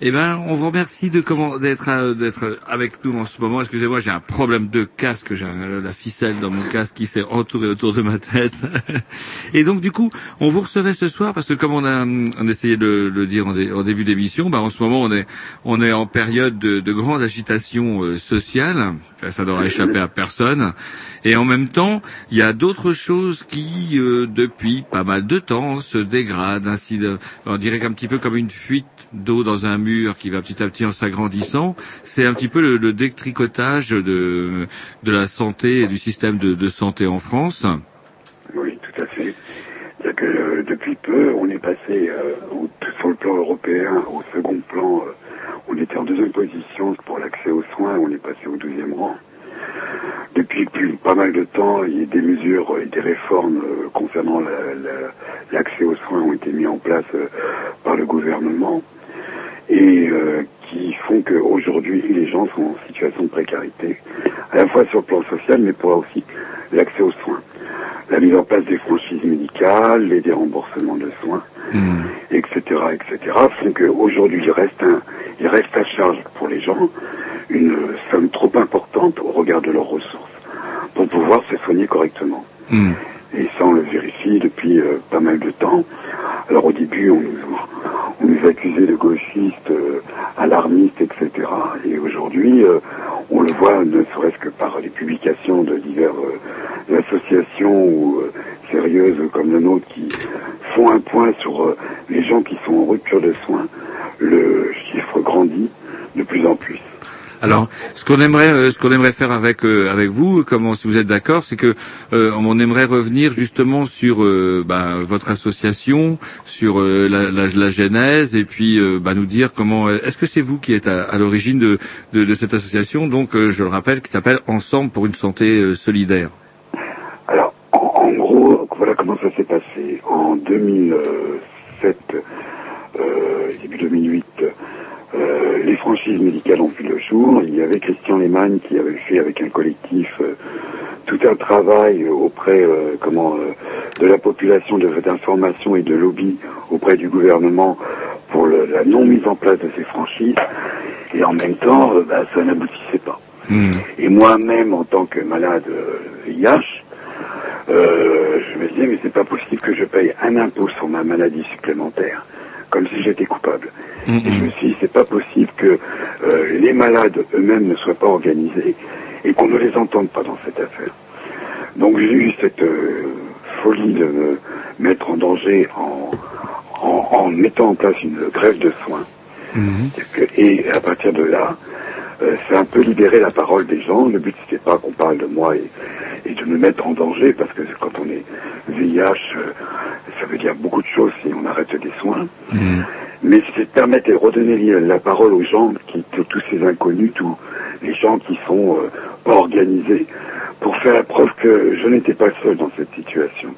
Eh ben, on vous remercie de comment d'être euh, d'être avec nous en ce moment. Excusez-moi, j'ai un problème de casque. J'ai un- la ficelle dans mon casque qui s'est entourée autour de ma tête. Et donc, du coup, on vous recevait ce soir parce que comme on a on essayait de le dire en, dé- en début d'émission, bah, en ce moment, on est on est en période de, de grande agitation euh, sociale. Ça n'aura échappé à personne. Et en même temps, il y a d'autres choses qui, euh, depuis pas mal de temps, se dégradent. Ainsi, de- on dirait qu'un petit peu comme une fuite d'eau dans un mur qui va petit à petit en s'agrandissant. C'est un petit peu le, le détricotage de, de la santé et du système de, de santé en France. Oui, tout à fait. C'est-à-dire que euh, depuis peu, on est passé euh, sur le plan européen au second plan. euh, on était en deuxième position pour l'accès aux soins, on est passé au douzième rang. Depuis pas mal de temps, il y a des mesures et des réformes concernant la- la- l'accès aux soins ont été mis en place par le gouvernement et qui font qu'aujourd'hui les gens sont en situation de précarité, à la fois sur le plan social, mais pour aussi l'accès aux soins. La mise en place des franchises médicales, les déremboursements de soins, etc., etc., font qu'aujourd'hui il reste un, il reste à charge pour les gens une somme trop importante au regard de leurs ressources pour pouvoir se soigner correctement. Philosophie depuis euh, pas mal de temps. Alors au début, on nous, on accusait de gauchistes, euh, alarmistes, etc. Et aujourd'hui, euh, on le voit ne serait-ce que par les publications de diverses associations ou sérieuses comme la nôtre qui font un point sur les gens qui sont en rupture de soins. Le chiffre grandit de plus en plus. Alors, ce qu'on aimerait, euh, ce qu'on aimerait faire avec euh, avec vous, comment si vous êtes d'accord, c'est que euh, on aimerait revenir justement sur bah, votre association, sur la, la, la genèse, et puis bah, nous dire comment. Est-ce que c'est vous qui êtes à, à l'origine de, de, de cette association, donc je le rappelle, qui s'appelle Ensemble pour une santé solidaire. Alors, en, en gros, voilà comment ça s'est passé. En 2007, euh, début 2008, euh, les franchises médicales ont vu le jour. Il y avait Christian Lehmann qui avait fait avec un collectif euh, tout un travail auprès euh, comment, de la population de- d'information et de lobby auprès du gouvernement pour le- la non mise en place de ces franchises. Et en même temps, bah, ça n'aboutissait pas. Et moi-même, en tant que malade euh, je me disais, mais c'est pas possible que je paye un impôt sur ma maladie supplémentaire, comme si j'étais coupable. Et je me suis dit, c'est pas possible que euh, les malades eux-mêmes ne soient pas organisés et qu'on ne les entende pas dans cette affaire. Donc j'ai eu cette euh, folie de me mettre en danger en, en, en mettant en place une grève de soins. Que- Et à partir de là, euh, c'est un peu libérer la parole des gens. Le but, c'était pas qu'on parle de moi et, et de me mettre en danger, parce que quand on est VIH, euh, ça veut dire beaucoup de choses si on arrête des soins. Mais c'est de permettre et redonner la parole aux gens, qui, tous ces inconnus, tous les gens qui sont euh, pas organisés, pour faire la preuve que je n'étais pas seul dans cette situation.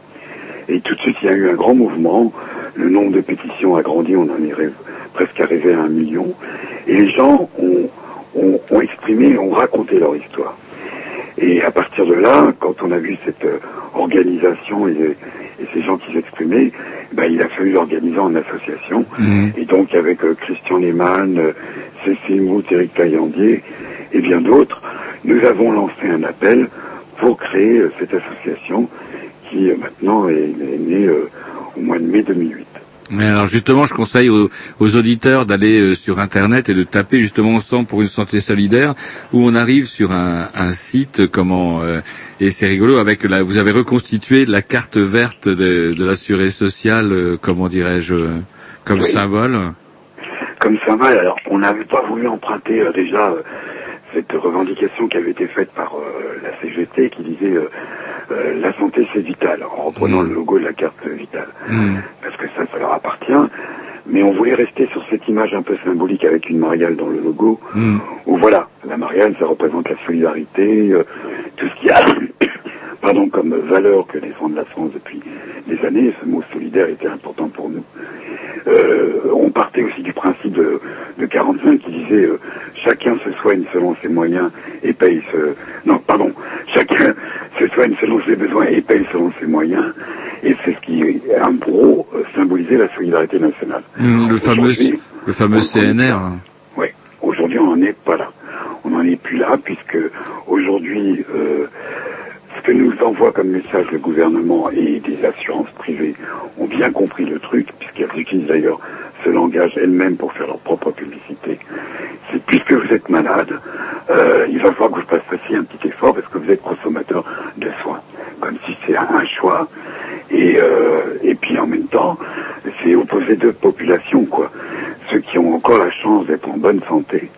Et tout de suite, il y a eu un grand mouvement. Le nombre de pétitions a grandi, on en est presque arrivé à un million. Et les gens ont, ont, ont exprimé, ont raconté leur histoire. Et à partir de là, quand on a vu cette euh, organisation et, et ces gens qui s'exprimaient, ben, il a fallu l'organiser en association. Et donc avec euh, Christian Lehmann, euh, Cécile Mout, Eric Caillandier et bien d'autres, nous avons lancé un appel pour créer euh, cette association qui maintenant est, est née au mois de mai 2008. Mais alors justement, je conseille aux, aux auditeurs d'aller euh, sur Internet et de taper justement ensemble pour une santé solidaire, où on arrive sur un, un site, comment euh, et c'est rigolo avec la, vous avez reconstitué la carte verte de, de l'assuré social, euh, comment dirais-je, comme Oui. symbole. comme va. Alors, on n'avait pas voulu emprunter euh, déjà euh, cette revendication qui avait été faite par euh, la CGT qui disait euh, la santé c'est vital, en reprenant le logo de la carte euh, vitale. Parce que ça, ça leur appartient. Mais on voulait rester sur cette image un peu symbolique avec une mariale dans le logo, où voilà, la mariale, ça représente la solidarité, euh, tout ce qu'il y a, pardon, comme valeur que défend la France depuis des années. Ce mot solidaire était important pour nous. Euh, on partait aussi du principe de, de 45 qui disait euh, chacun se soigne selon ses moyens et paye ce... Non, pardon, chacun se soigne selon ses besoins et paye selon ses moyens. Et c'est ce qui, en gros, euh, symbolisait la solidarité nationale. Hum, le fameux, le fameux CNR. oui, aujourd'hui on n'en est pas là. On n'en est plus là puisque aujourd'hui, euh, que nous envoie comme message le gouvernement et des assurances privées ont bien compris le truc, puisqu'elles utilisent d'ailleurs ce langage elles-mêmes pour faire leur propre publicité. C'est puisque vous êtes malade, euh, il va falloir que vous fassiez un petit effort parce que vous êtes consommateur de soins, comme si c'est un choix. Et, euh, et puis en même temps, c'est opposer deux populations, quoi. Ceux qui ont encore la chance d'être en bonne santé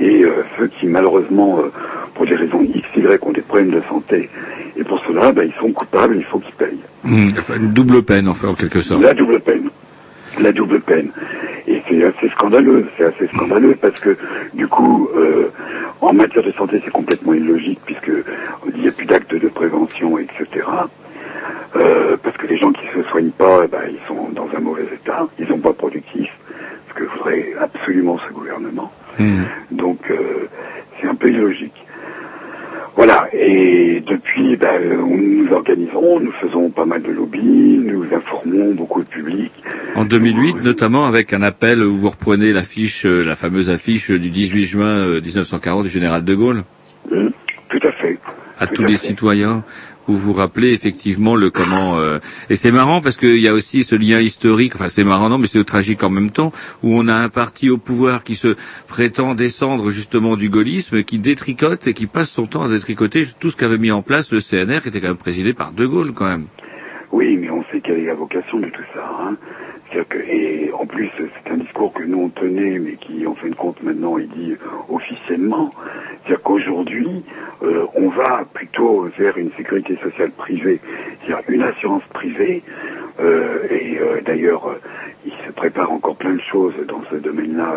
et euh, ceux qui malheureusement, euh, pour des raisons X, Y, ont des problèmes de santé. Et pour cela, ben, ils sont coupables, il faut qu'ils payent. Enfin, une double peine, enfin, en quelque sorte. La double peine. La double peine. Et c'est assez scandaleux, c'est assez scandaleux parce que du coup, euh, en matière de santé, c'est complètement illogique puisque il n'y a plus d'actes de prévention, etc. Euh, parce que les gens qui se soignent pas, ben, ils sont dans un mauvais état, ils sont pas productifs, ce que voudrait absolument ce gouvernement. Donc euh, c'est un peu illogique. Voilà, et depuis, ben, nous nous organisons, nous faisons pas mal de lobby, nous informons beaucoup de public. En 2008, notamment avec un appel où vous reprenez l'affiche, euh, la fameuse affiche du 18 juin euh, 1940 du général de Gaulle. Hum, Tout à fait. À tous les citoyens où vous rappelez effectivement le comment euh, et c'est marrant parce qu'il y a aussi ce lien historique enfin c'est marrant non mais c'est tragique en même temps où on a un parti au pouvoir qui se prétend descendre justement du gaullisme qui détricote et qui passe son temps à détricoter tout ce qu'avait mis en place le CNR qui était quand même présidé par De Gaulle quand même. Oui, mais on sait quelle est la vocation de tout ça. Hein. Que, et en plus, c'est un discours que nous on tenait, mais qui, en fin de compte, maintenant est dit officiellement. C'est-à-dire qu'aujourd'hui, euh, on va plutôt vers une sécurité sociale privée, c'est-à-dire une assurance privée. euh, et euh, d'ailleurs, il se prépare encore plein de choses dans ce domaine-là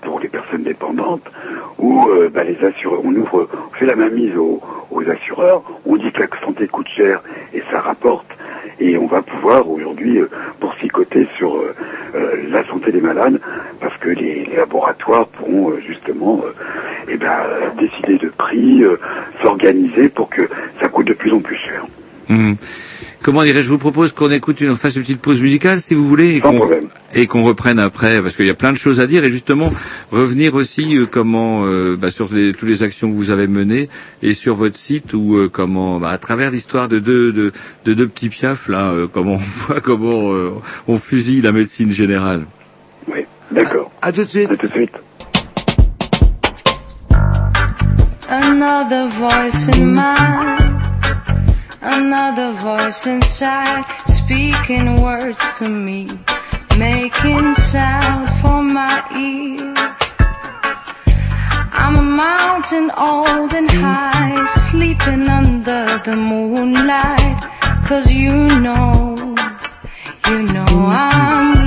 pour les personnes dépendantes, où bah, les assureurs, on ouvre, on fait la mainmise aux, aux assureurs, on dit que la santé coûte cher et ça rapporte, et on va pouvoir aujourd'hui euh, boursicoter sur euh, euh, la santé des malades, parce que les, les laboratoires pourront justement eh ben, décider de prix, s'organiser pour que ça coûte de plus en plus cher. Hmm. Comment dirais-je Je vous propose qu'on écoute, une, on fasse une petite pause musicale, si vous voulez, et qu'on et qu'on reprenne après, parce qu'il y a plein de choses à dire, et justement revenir aussi euh, comment euh, bah, sur les, toutes les actions que vous avez menées et sur votre site où euh, comment bah, à travers l'histoire de deux de, de deux petits piafs là, euh, comment on voit comment euh, on fusille la médecine générale. Oui, d'accord. À tout de suite. À tout de suite. Another voice in mind, another voice inside, speaking words to me, making sound for my ear. I'm a mountain old and high, sleeping under the moonlight, cause you know, you know I'm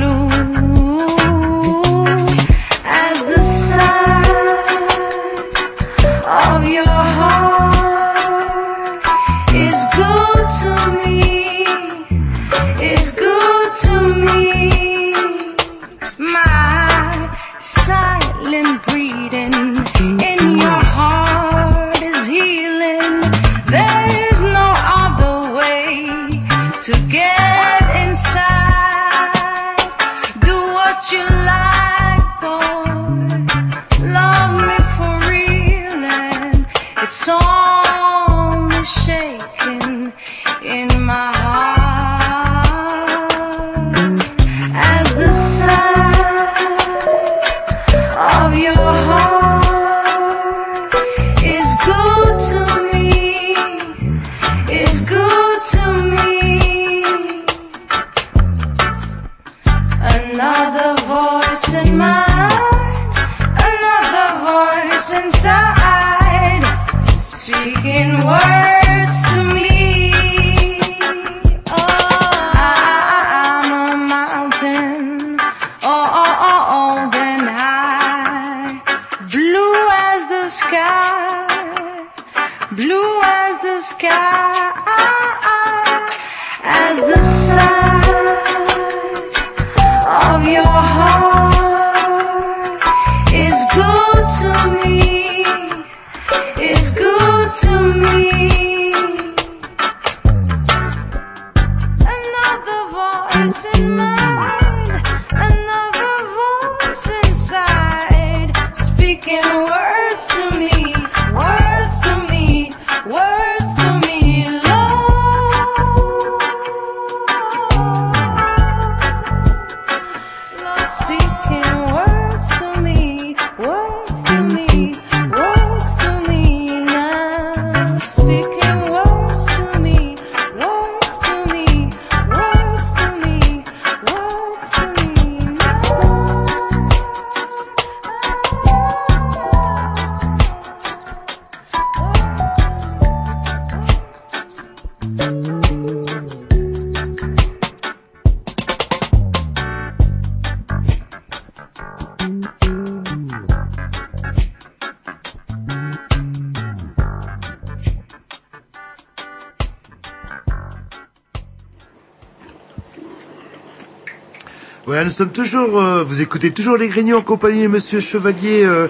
sommes toujours, euh, vous écoutez toujours les Grignoux en compagnie de Monsieur Chevalier euh,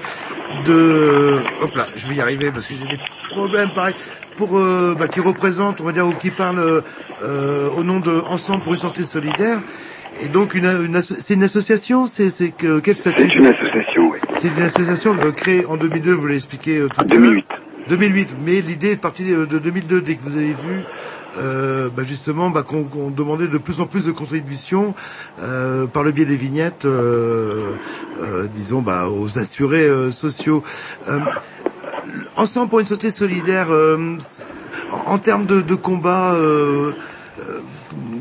de, hop là, je vais y arriver parce que j'ai des problèmes pareil, pour euh, bah, qui représente, on va dire, ou qui parle euh, au nom de Ensemble pour une santé solidaire. Et donc, une, une c'est une association, c'est c'est que quel statut C'est une association, oui. C'est une association euh, créée en 2002, vous l'avez expliqué euh, tout à l'heure. 2008. 2008, mais l'idée est partie de de 2002, dès que vous avez vu euh, bah, justement bah, qu'on qu'on demandait de plus en plus de contributions euh, par le biais des vignettes, euh, euh, disons, bah, aux assurés sociaux. Ensemble pour une société solidaire, en, termes de, combat,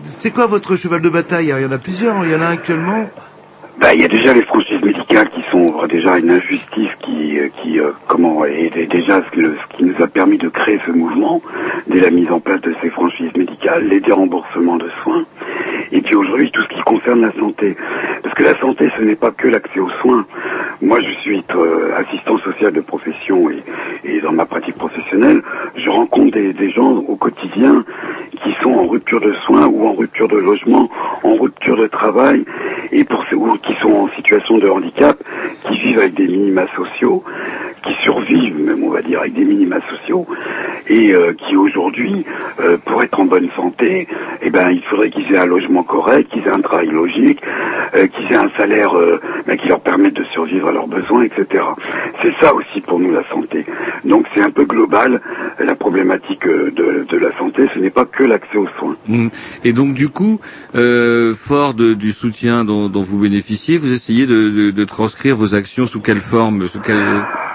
c'est quoi votre cheval de bataille? Il y en a plusieurs, il y en a actuellement. Bah, il y a déjà les franchises médicales qui sont déjà une injustice qui, qui comment, est déjà ce, ce qui nous a permis de créer ce mouvement, dès la mise en place de ces franchises médicales, les déremboursements de soins, et puis aujourd'hui tout ce qui concerne la santé. Parce que la santé, ce n'est pas que l'accès aux soins. Moi, je suis euh, assistant social de profession et, et dans ma pratique professionnelle, je rencontre des, des gens au quotidien qui sont en rupture de soins ou en rupture de logement, en rupture de travail, et pour ceux ou qui sont en situation de handicap, qui vivent avec des minima sociaux, qui survivent même on va dire avec des minima sociaux, et euh, qui aujourd'hui, euh, pour être en bonne santé, eh ben il faudrait qu'ils aient un logement correct, qu'ils aient un travail logique, euh, qu'ils aient un salaire euh, ben, qui leur permette de survivre à leurs besoins, etc. C'est ça aussi pour nous la santé. Donc c'est un peu global la problématique euh, de, de la santé. Ce n'est pas que l'accès aux soins. Mm. Et donc du coup, euh, fort de- du soutien dont, dont vous bénéficiez, vous essayez de, de- de transcrire vos actions sous quelle forme, sous quelle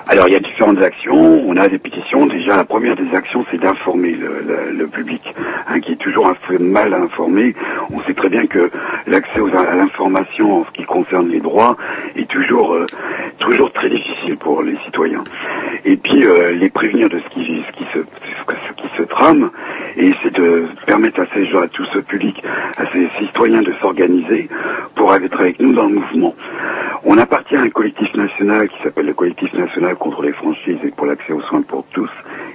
Alors il y a différentes actions, on a des pétitions. Déjà la première des actions c'est d'informer le, public, hein, qui est toujours un peu mal informé. On sait très bien que l'accès à l'information en ce qui concerne les droits est toujours euh, toujours très difficile pour les citoyens. Et puis euh, les prévenir de ce qui, se trame, et c'est de permettre à ces gens, à tout ce public, à ces citoyens de s'organiser pour être avec nous dans le mouvement. On appartient à un collectif national qui s'appelle le collectif national contre les et pour l'accès aux soins pour tous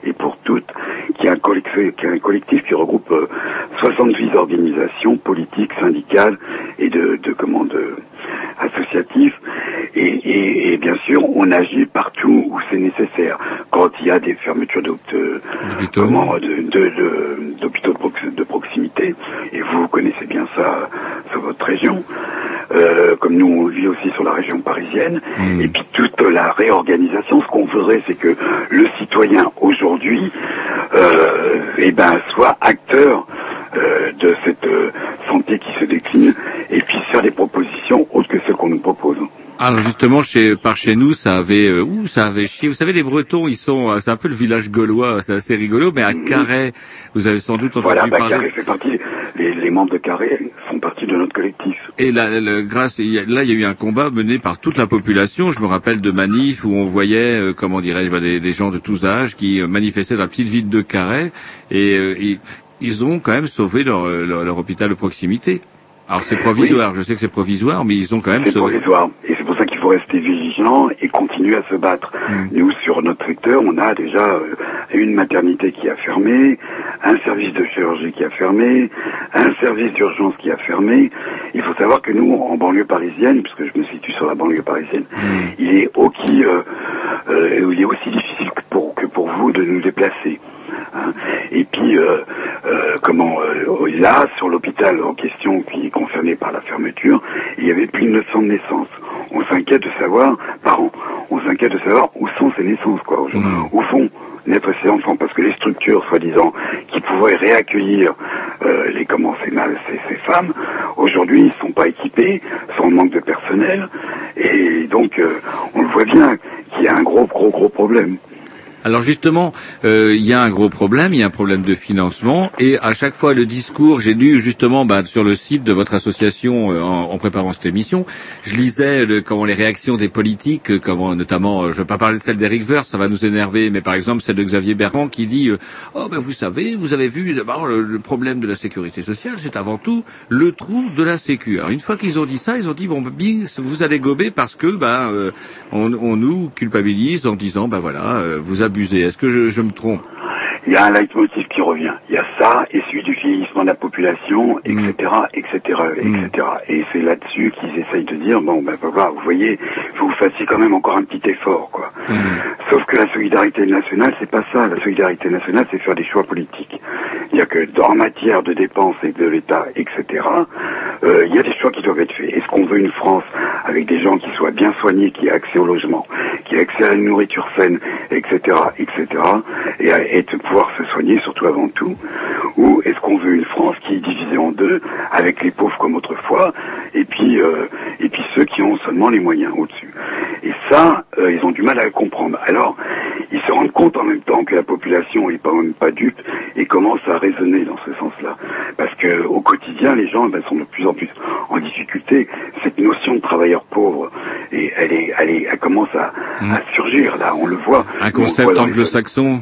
et pour toutes, qui est un collectif qui, est un collectif qui regroupe euh, 70 organisations politiques, syndicales et de, de comment de associatifs. Et, et- et bien sûr, on agit partout où c'est nécessaire. Quand il y a des fermetures d'hôp- de- comment, de- de- de- d'hôpitaux de, prox- de proximité, et vous connaissez bien ça sur votre région, euh, comme nous on vit aussi sur la région parisienne, et puis toute la réorganisation, ce qu'on voudrait, c'est que le citoyen aujourd'hui, euh, eh ben, soit acteur euh, de cette euh, santé qui se décline, et puis faire des propositions autres que celles qu'on nous propose. Alors justement, chez, par chez nous, ça avait, euh, ouh, ça avait chié. Vous savez, les Bretons, ils sont, euh, c'est un peu le village gaulois, c'est assez rigolo. Mais à Carhaix, vous avez sans doute entendu Voilà, bah, parler. Carré fait partie, les, les membres de Carré font partie de notre collectif. Et là, le- grâce, il y a- là, il y a eu un combat mené par toute la population. Je me rappelle de manifs où on voyait, euh, comment dirais-je, bah, des, des gens de tous âges qui euh, manifestaient dans la petite ville de Carhaix, et euh, ils, ils ont quand même sauvé leur, euh, leur, leur hôpital de proximité. Alors c'est provisoire, je sais que c'est provisoire, mais ils ont quand même C'est sauvé. provisoire. Et c'est pour faut rester vigilant et continuer à se battre. Mm. Nous, sur notre secteur, on a déjà euh, une maternité qui a fermé, un service de chirurgie qui a fermé, un service d'urgence qui a fermé. Il faut savoir que nous, en banlieue parisienne, puisque je me situe sur la banlieue parisienne, il est aussi, euh, euh, il est aussi difficile que pour, que pour vous de nous déplacer. Hein. Et puis, euh, euh, comment euh, là, sur l'hôpital en question qui est concerné par la fermeture, il y avait plus de 900 naissances. On s'inquiète de savoir, par an, on s'inquiète de savoir où sont ces naissances, quoi. Où, où font naître ces enfants, parce que les structures, soi-disant, qui pourraient réaccueillir euh, les comment ces, ces, ces femmes, aujourd'hui, ils sont pas équipés, sont en manque de personnel, et donc euh, on le voit bien qu'il y a un gros, gros, gros problème. Alors justement, euh, il y a un gros problème, il y a un problème de financement, et à chaque fois le discours, j'ai lu justement bah, sur le site de votre association euh, en, préparant cette émission, je lisais comment les réactions des politiques, euh, comment notamment, je ne vais pas parler de celle d'Eric Verre, ça va nous énerver, mais par exemple celle de Xavier Bertrand qui dit, oh ben vous savez, vous avez vu d'abord le, problème de la sécurité sociale, c'est avant tout le trou de la sécu. Alors une fois qu'ils ont dit ça, ils ont dit bon, bing, vous allez gober parce que ben on, on nous culpabilise en disant ben voilà, vous Est-ce que je, je me trompe? Il y a un leitmotiv qui revient. Il y a ça et celui du vieillissement de la population, etc., etc., etc. Et c'est là-dessus qu'ils essayent de dire bon ben voilà, vous voyez, il faut que vous fassiez quand même encore un petit effort, quoi. Sauf que la solidarité nationale, c'est pas ça. La solidarité nationale, c'est faire des choix politiques. Il y a que en matière de dépenses et de l'État, etc., euh, il y a des choix qui doivent être faits. Est-ce qu'on veut une France avec des gens qui soient bien soignés, qui aient accès au logement, qui aient accès à la nourriture saine, etc., etc., et, à, et de pouvoir se soigner surtout avant tout? Ou est-ce qu'on veut une France qui est divisée en deux, avec les pauvres comme autrefois, et puis euh, et puis ceux qui ont seulement les moyens au-dessus Et ça, euh, ils ont du mal à le comprendre. Alors, ils se rendent compte en même temps que la population est pas même pas dupe et commence à raisonner dans ce sens-là, parce que au quotidien, les gens ben, sont de plus en plus en difficulté. Cette notion de travailleur pauvre, et elle est, elle est, elle commence à, à surgir là. On le voit. Un concept anglo-saxon?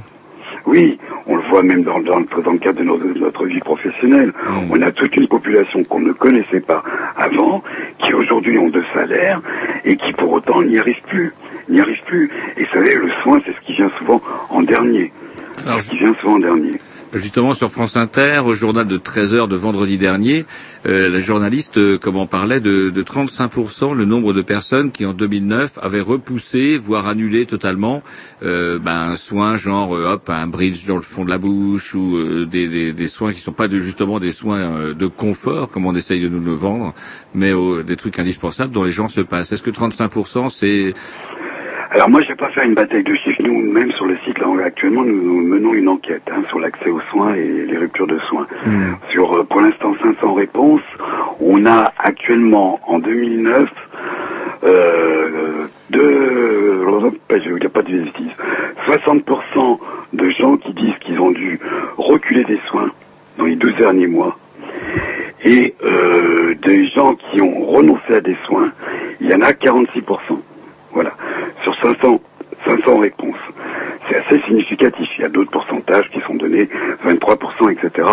Oui, on le voit même dans, dans, le- dans le cadre de notre, de notre vie professionnelle. On a toute une population qu'on ne connaissait pas avant, qui aujourd'hui ont deux salaires et qui pour autant n'y arrivent plus. N'y arrivent plus. Et vous savez, le soin, c'est ce qui vient souvent en dernier. Alors, ce qui vient souvent en dernier. Justement, sur France Inter, au journal de 13h de vendredi dernier, euh, la journaliste euh, comment parlait de, de 35% le nombre de personnes qui, en 2009, avaient repoussé, voire annulé totalement, euh, ben, un soin genre euh, hop, un bridge dans le fond de la bouche ou euh, des, soins qui sont pas de, justement des soins euh, de confort, comme on essaye de nous le vendre, mais euh, des trucs indispensables dont les gens se passent. Est-ce que 35% c'est Alors moi, je vais pas faire une bataille de chiffres. Nous, même sur le site, là, actuellement, nous, nous menons une enquête hein, sur l'accès aux soins et les ruptures de soins. Sur, euh, pour l'instant, 500 réponses. On a actuellement, en 2009, euh, de, je ne pas de bêtises, 60% de gens qui disent qu'ils ont dû reculer des soins dans les 12 derniers mois. Et euh, des gens qui ont renoncé à des soins, il y en a 46%. Voilà. Sur 500, 500 réponses. C'est assez significatif. Il y a d'autres pourcentages qui sont donnés, 23%, etc.,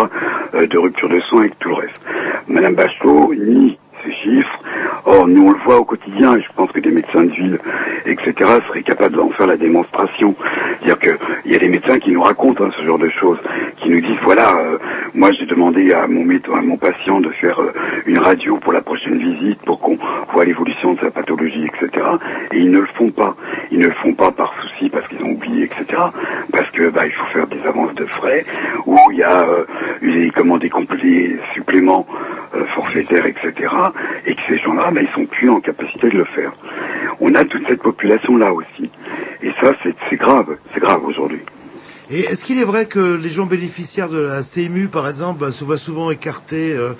euh, de rupture de soins et tout le reste. Madame Bachelot nie ces chiffres. Or, nous, on le voit au quotidien, et je pense que des médecins de ville, etc., seraient capables d'en faire la démonstration. C'est-à-dire qu'il y a des médecins qui nous racontent hein, ce genre de choses, qui nous disent, voilà, euh, moi j'ai demandé à mon, à mon patient de faire euh, une radio pour la prochaine visite, pour qu'on voit l'évolution de sa pathologie, etc. Et ils ne le font pas. Ils ne le font pas par souci, parce qu'ils ont oublié, etc. Parce que bah, il faut faire des avances de frais, ou il y a euh, les, comment, des, des suppléments forfaitaires, etc. Et que ces gens-là, bah, ils sont plus en capacité de le faire. On a toute cette population-là aussi. Et ça, c'est grave. C'est grave aujourd'hui. Et est-ce qu'il est vrai que les gens bénéficiaires de la CMU, par exemple, bah, se voient souvent écartés euh,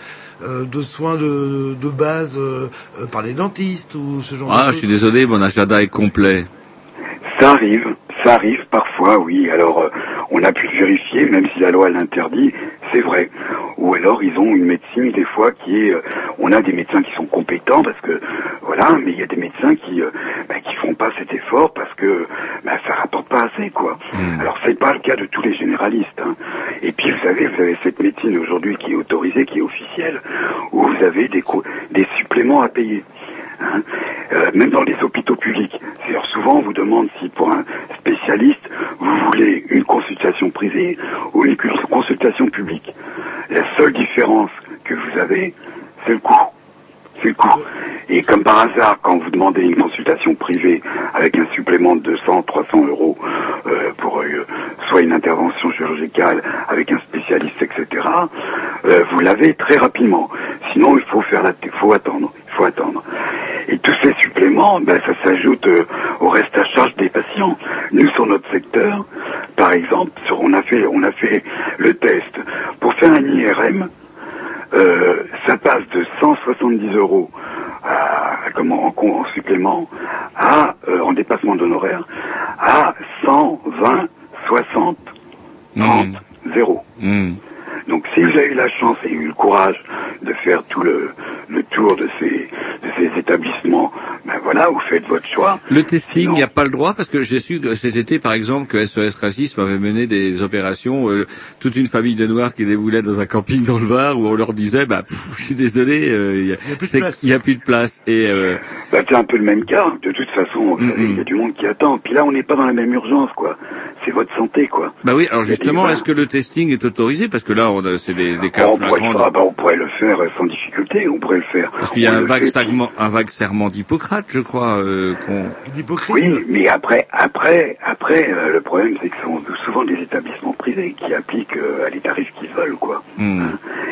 euh, de soins de, de base euh, par les dentistes ou ce genre de Ah, choses je suis désolé, mon agenda est complet. Ça arrive, ça arrive parfois, oui. Alors, on a pu le vérifier, même si la loi l'interdit, c'est vrai. Ou alors, ils ont une médecine, des fois, qui est... euh, on a des médecins qui sont compétents, parce que, voilà, mais il y a des médecins qui bah, qui font pas cet effort, parce que bah, ça rapporte pas assez, quoi. Alors, c'est pas le cas de tous les généralistes. hein. Et puis, vous savez, vous avez cette médecine aujourd'hui qui est autorisée, qui est officielle, où vous avez des, co- des suppléments à payer. Hein. Euh, même dans les hôpitaux publics. C'est-à-dire souvent on vous demande si pour un spécialiste vous voulez une consultation privée ou une consultation publique. La seule différence que vous avez, c'est le coût. C'est le coût. Et comme par hasard, quand vous demandez une consultation privée avec un supplément de 200, 300 euros euh, pour euh, soit une intervention chirurgicale avec un spécialiste, etc., euh, vous l'avez très rapidement. Sinon, il faut faire la, faut attendre, il faut attendre. Et tous ces suppléments, ben, ça s'ajoute euh, au reste à charge des patients. Nous, sur notre secteur, par exemple, sur, on a fait, on a fait le test pour faire un IRM. Euh, ça passe de 170 euros à, comment, en, en supplément à, euh, en dépassement d'honoraires à 120, 60, 30, 0. Donc si vous avez eu la chance et eu le courage de faire tout le, le tour de ces, de ces établissements, ben voilà, vous faites votre choix. Le testing, il n'y a pas le droit parce que j'ai su que cet été, par exemple, que SOS Racisme avait mené des opérations, euh, toute une famille de Noirs qui déboulaient dans un camping dans le Var où on leur disait, bah, pff, je suis désolé, euh, il n'y a, plus de place. Et euh, Bah, c'est un peu le même cas. De toute façon, il y a du monde qui attend. Puis là, on n'est pas dans la même urgence, quoi. C'est votre santé, quoi. bah oui, alors justement, est-ce que le testing est autorisé? Parce que là, c'est des, des cas on, pourrait, flagrants. ah, bah, on pourrait le faire sans difficulté. On pourrait le faire. Parce qu'il y a un vague, fait, serment, un vague serment d'Hippocrate, je crois, euh, qu'on... Oui, mais après, après, après, euh, le problème, c'est que ce sont souvent des établissements privés qui appliquent euh, les tarifs qu'ils veulent, quoi. Hmm.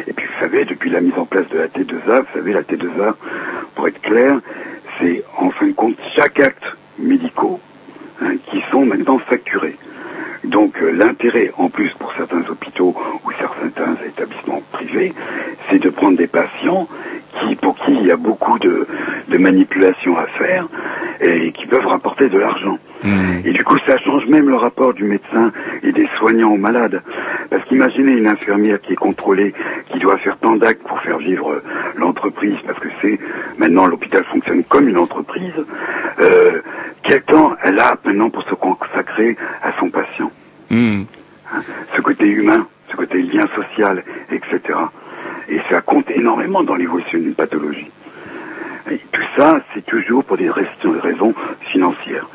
Et puis, vous savez, depuis la mise en place de la T2A, vous savez, la T2A, pour être clair, c'est en fin de compte chaque acte médicaux hein, qui sont maintenant facturés. Donc euh, l'intérêt, en plus pour certains hôpitaux ou certains établissements privés, c'est de prendre des patients qui, pour qui il y a beaucoup de, de manipulations à faire et qui peuvent rapporter de l'argent. Et du coup, ça change même le rapport du médecin et des soignants aux malades. Parce qu'imaginez une infirmière qui est contrôlée, qui doit faire tant d'actes pour faire vivre euh, l'entreprise, parce que c'est maintenant l'hôpital fonctionne comme une entreprise. Euh, quel temps elle a maintenant pour se consacrer à son patient? Hmm. Hein, Ce côté humain, ce côté lien social, etc. Et ça compte énormément dans l'évolution d'une pathologie. Tout ça, c'est toujours pour des rais- raisons financières.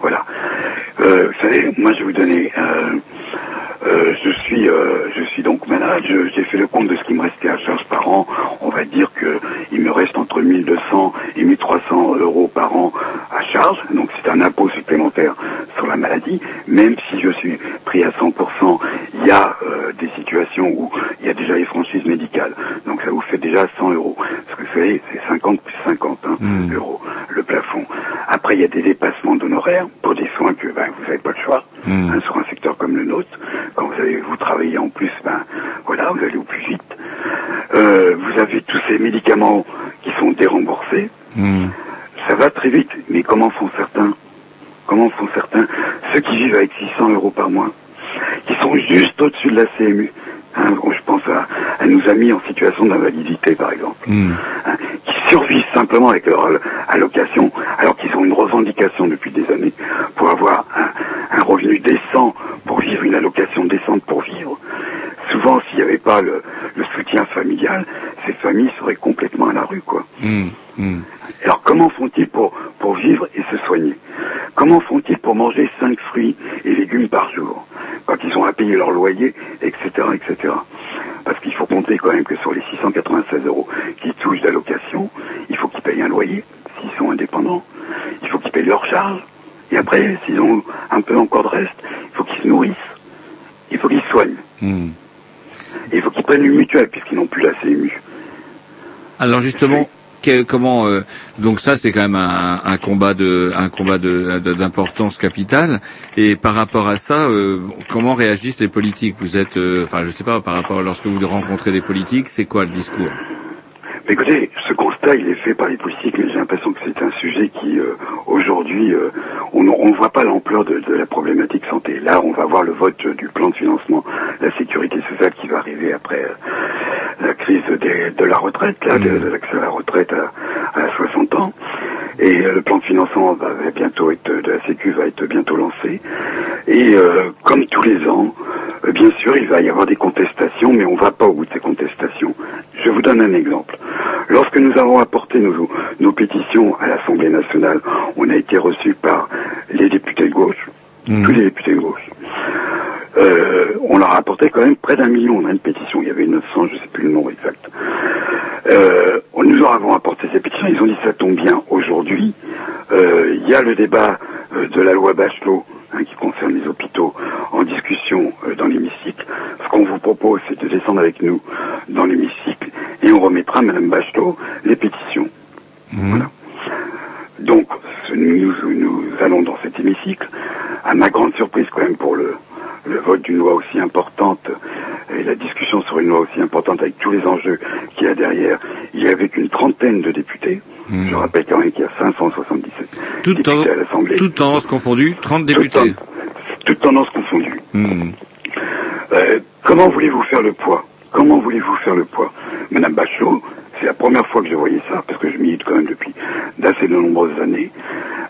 Voilà. Euh, vous savez, moi je vais vous donner. euh, euh, je suis, euh, je suis donc malade. Je- J'ai fait le compte de ce qui me restait à charge par an. On va dire que il me reste entre 1200 et 1300 euros par an à charge. Donc c'est un impôt supplémentaire sur la maladie. Même si je suis pris à 100%, il y a euh, des situations où il y a déjà les franchises médicales. Donc ça vous fait déjà 100 euros. Parce que vous savez, c'est 50 plus 50 hein, euros le plafond. Après, il y a des dépassements d'honoraires pour des soins que ben, vous n'avez pas le choix. hein, sur un secteur comme le nôtre, quand vous avez vous travaillez en plus, ben voilà, vous allez au plus vite. Euh, vous avez tous ces médicaments qui sont déremboursés. Ça va très vite, mais comment font certains? Comment font certains? Ceux qui vivent avec 600 euros par mois, qui sont juste au-dessus de la CMU. Hein, je pense à, à nos amis en situation d'invalidité, par exemple, hein, qui survivent simplement avec leur allocation, alors qu'ils ont une revendication depuis des années pour avoir un, revenu décent, pour vivre une allocation décente pour vivre. Souvent, s'il n'y avait pas le, le soutien familial, ces familles seraient complètement à la rue, quoi. Hmm. Hmm. Alors comment font-ils pour, pour vivre et se soigner? Comment font-ils pour manger cinq fruits et légumes par jour quand ils ont à payer leur loyer, etc., etc. Parce qu'il faut compter quand même que sur les 696 euros qu'ils touchent d'allocation, il faut qu'ils payent un loyer s'ils sont indépendants, il faut qu'ils payent leurs charges, et après, s'ils ont un peu encore de reste, il faut qu'ils se nourrissent, il faut qu'ils se soignent, Hmm. et il faut qu'ils prennent une mutuelle puisqu'ils n'ont plus la CMU. Alors justement, comment euh, donc ça c'est quand même un, combat de un combat d'importance capitale. Et par rapport à ça euh, comment réagissent les politiques? Vous êtes euh, enfin je sais pas par rapport lorsque vous rencontrez des politiques c'est quoi le discours? Écoutez, il est fait par les politiques, mais j'ai l'impression que c'est un sujet qui, euh, aujourd'hui, euh, on ne voit pas l'ampleur de, la problématique santé. Là, on va voir le vote euh, du plan de financement de la sécurité sociale qui va arriver après la crise de la retraite, là, de, l'accès à la retraite à, à 60 ans. Et le plan de financement va, bientôt être, de la Sécu va être bientôt lancé. Et comme tous les ans, bien sûr, il va y avoir des contestations, mais on ne va pas au bout de ces contestations. Je vous donne un exemple. Lorsque nous avons apporté nos, nos pétitions à l'Assemblée nationale, on a été reçus par les députés de gauche, tous les députés de gauche. Euh, on leur a apporté quand même près d'un million. On a une pétition, il y avait 900, je ne sais plus le nombre exact. Euh, nous leur avons apporté ces pétitions, ils ont dit ça tombe bien. Aujourd'hui, euh, il y a le débat de la loi Bachelot hein, qui concerne les hôpitaux en discussion euh, dans l'hémicycle. Ce qu'on vous propose, c'est de descendre avec nous dans l'hémicycle et on remettra Madame Bachelot les pétitions. Voilà. Donc, nous allons dans cet hémicycle. À ma grande surprise, quand même, pour le, le vote d'une loi aussi importante et la discussion sur une loi aussi importante avec tous les enjeux qu'il y a derrière, il y avait qu'une trentaine de députés. Je rappelle quand même qu'il y a 577 Toutes députés à l'Assemblée. toutes tendances confondues 30 députés Toutes tendances confondues. Hmm. Euh, comment voulez-vous faire le poids? Comment voulez-vous faire le poids? Madame Bachelot, c'est la première fois que je voyais ça, parce que je milite quand même depuis d'assez de nombreuses années,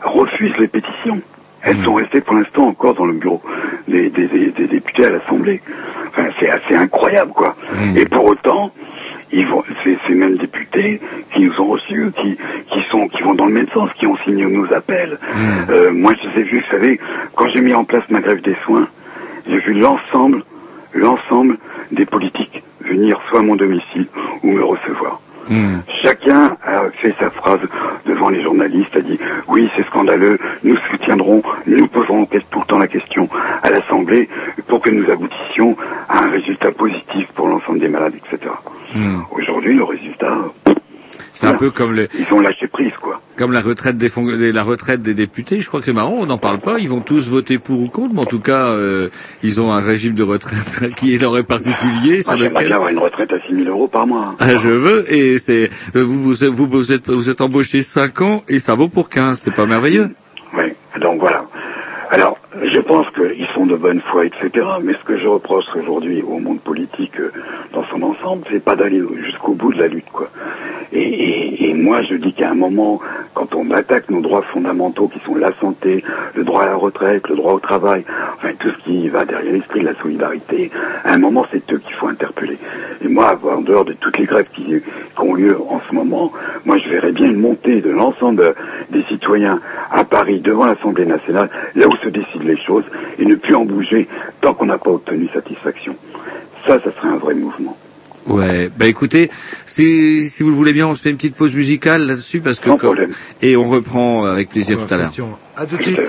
refuse les pétitions. Elles sont restées pour l'instant encore dans le bureau des, des- des- des députés à l'Assemblée. Enfin, c'est assez incroyable, quoi. Et pour autant, ils vont, c'est ces mêmes députés qui nous ont reçus, qui, qui sont, qui vont dans le même sens, qui ont signé nos appels. Euh, moi, je les ai vus, vous savez, quand j'ai mis en place ma grève des soins, j'ai vu l'ensemble, l'ensemble des politiques venir soit à mon domicile ou me recevoir. Chacun a fait sa phrase devant les journalistes, a dit oui c'est scandaleux, nous soutiendrons, nous poserons tout le temps la question à l'Assemblée pour que nous aboutissions à un résultat positif pour l'ensemble des malades, etc. Hmm. Aujourd'hui le résultat, c'est un peu comme les ils ont lâché prise quoi. comme la retraite des, la retraite des députés. Je crois que c'est marrant, on n'en parle pas. Ils vont tous voter pour ou contre, mais en tout cas, euh, ils ont un régime de retraite qui leur est particulier sur Moi, lequel avoir une retraite à 6 000 euros par mois. ah, je veux. Et c'est euh, vous vous vous êtes vous êtes embauché 5 ans et ça vaut pour 15. C'est pas merveilleux. Oui, donc voilà. Alors, je pense qu'ils sont de bonne foi, etc. Mais ce que je reproche aujourd'hui au monde politique euh, dans son ensemble, c'est pas d'aller jusqu'au bout de la lutte, quoi. Et, moi, je dis qu'à un moment, quand on attaque nos droits fondamentaux, qui sont la santé, le droit à la retraite, le droit au travail, enfin tout ce qui va derrière l'esprit de la solidarité, à un moment, c'est eux qu'il faut interpeller. Et moi, en dehors de toutes les grèves qui, qui ont lieu en ce moment, moi, je verrais bien une montée de l'ensemble des citoyens à Paris devant l'Assemblée nationale, là où se décident les choses, et ne plus en bouger tant qu'on n'a pas obtenu satisfaction. Ça, ça serait un vrai mouvement. Ouais, bah écoutez, si, si vous le voulez bien, on se fait une petite pause musicale là-dessus parce que Sans comme- problème. et on reprend avec plaisir tout à l'heure. À tout de suite.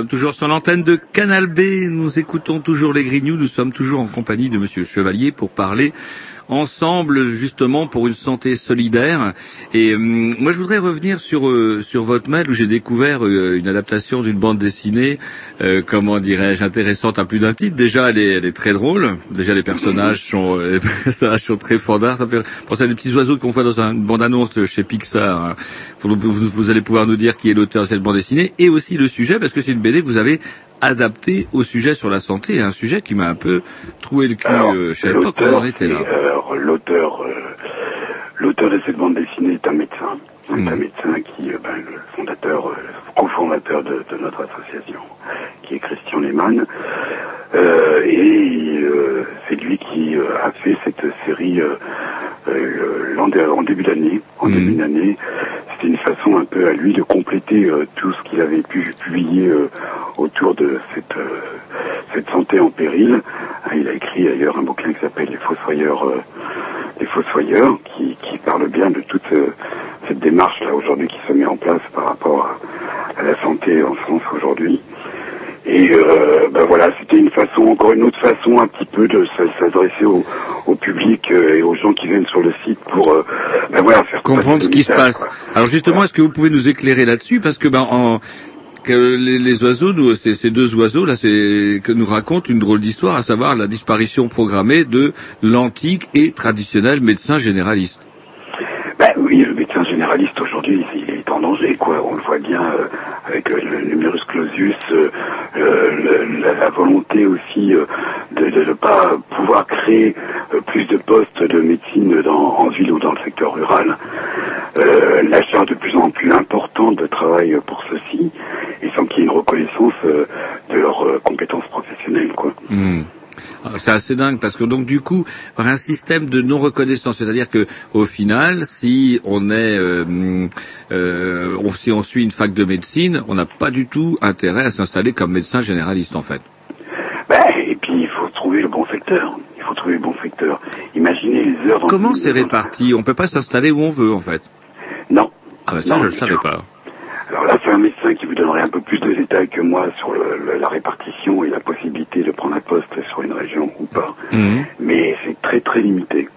Sommes toujours sur l'antenne de Canal B. Nous écoutons toujours les Grignoux. Nous sommes toujours en compagnie de Monsieur Chevalier pour parler ensemble justement pour une santé solidaire. Et hum, moi, je voudrais revenir sur euh, sur votre mail où j'ai découvert euh, une adaptation d'une bande dessinée, euh, comment dirais-je, intéressante à plus d'un titre. Déjà, elle est, elle est très drôle. Déjà, les personnages sont euh, les personnages sont très fandards. Ça fait penser à des petits oiseaux qu'on voit dans une bande-annonce de chez Pixar. Vous, vous- vous allez pouvoir nous dire qui est l'auteur de cette bande dessinée et aussi le sujet parce que c'est une BD que vous avez adapté au sujet sur la santé, un sujet qui m'a un peu troué le cul. Alors, euh, je savais pas qu'on en était là. c'est, alors, l'auteur, euh, L'auteur de cette bande dessinée est un médecin. C'est un médecin qui, euh, ben, le fondateur, euh, cofondateur de, de notre association, qui est Christian Lehmann. Euh, et euh, c'est lui qui euh, a fait cette série en début d'année. En début d'année, c'était une façon un peu à lui de compléter tout ce qu'il avait pu publier autour de cette, cette santé en péril. Hein, il a écrit d'ailleurs un bouquin qui s'appelle Les Fossoyeurs, les Fossoyeurs, qui, qui parle bien de toute euh, cette démarche là aujourd'hui qui se met en place par rapport à, à la santé en France aujourd'hui. Et euh, ben voilà, c'était une façon, encore une autre façon, un petit peu de s'adresser au, au public euh, et aux gens qui viennent sur le site pour euh, ben voilà faire comprendre ce qui se passe. quoi. Alors justement, est-ce que vous pouvez nous éclairer là-dessus? Parce que ben en que les, les oiseaux, nous, ces, ces deux oiseaux là, c'est que nous racontent une drôle d'histoire, à savoir la disparition programmée de l'antique et traditionnel médecin généraliste. Ben oui, le médecin généraliste aujourd'hui, danger, quoi. On le voit bien euh, avec euh, le numerus clausus, euh, la, volonté aussi de ne pas pouvoir créer plus de postes de médecine dans, en ville ou dans le secteur rural. La charge de plus en plus importante de travail pour ceux-ci, et sans qu'il y ait une reconnaissance de leurs compétences professionnelles, quoi. Hmm. Ah, C'est assez dingue parce que donc du coup, par un système de non reconnaissance, c'est-à-dire que au final, si on est, euh, euh, on- si on suit une fac de médecine, on n'a pas du tout intérêt à s'installer comme médecin généraliste en fait. Ben, et puis il faut trouver le bon secteur. Il faut trouver le bon secteur. Imaginez les heures. Comment c'est réparti? On peut pas s'installer où on veut en fait? Non. Ah bah ça, Non, je le savais pas. Alors là, c'est un médecin qui vous donnerait un peu plus de détails que moi sur le- le- la répartition et la possibilité de prendre un poste sur une région ou pas. Mais c'est très très limité.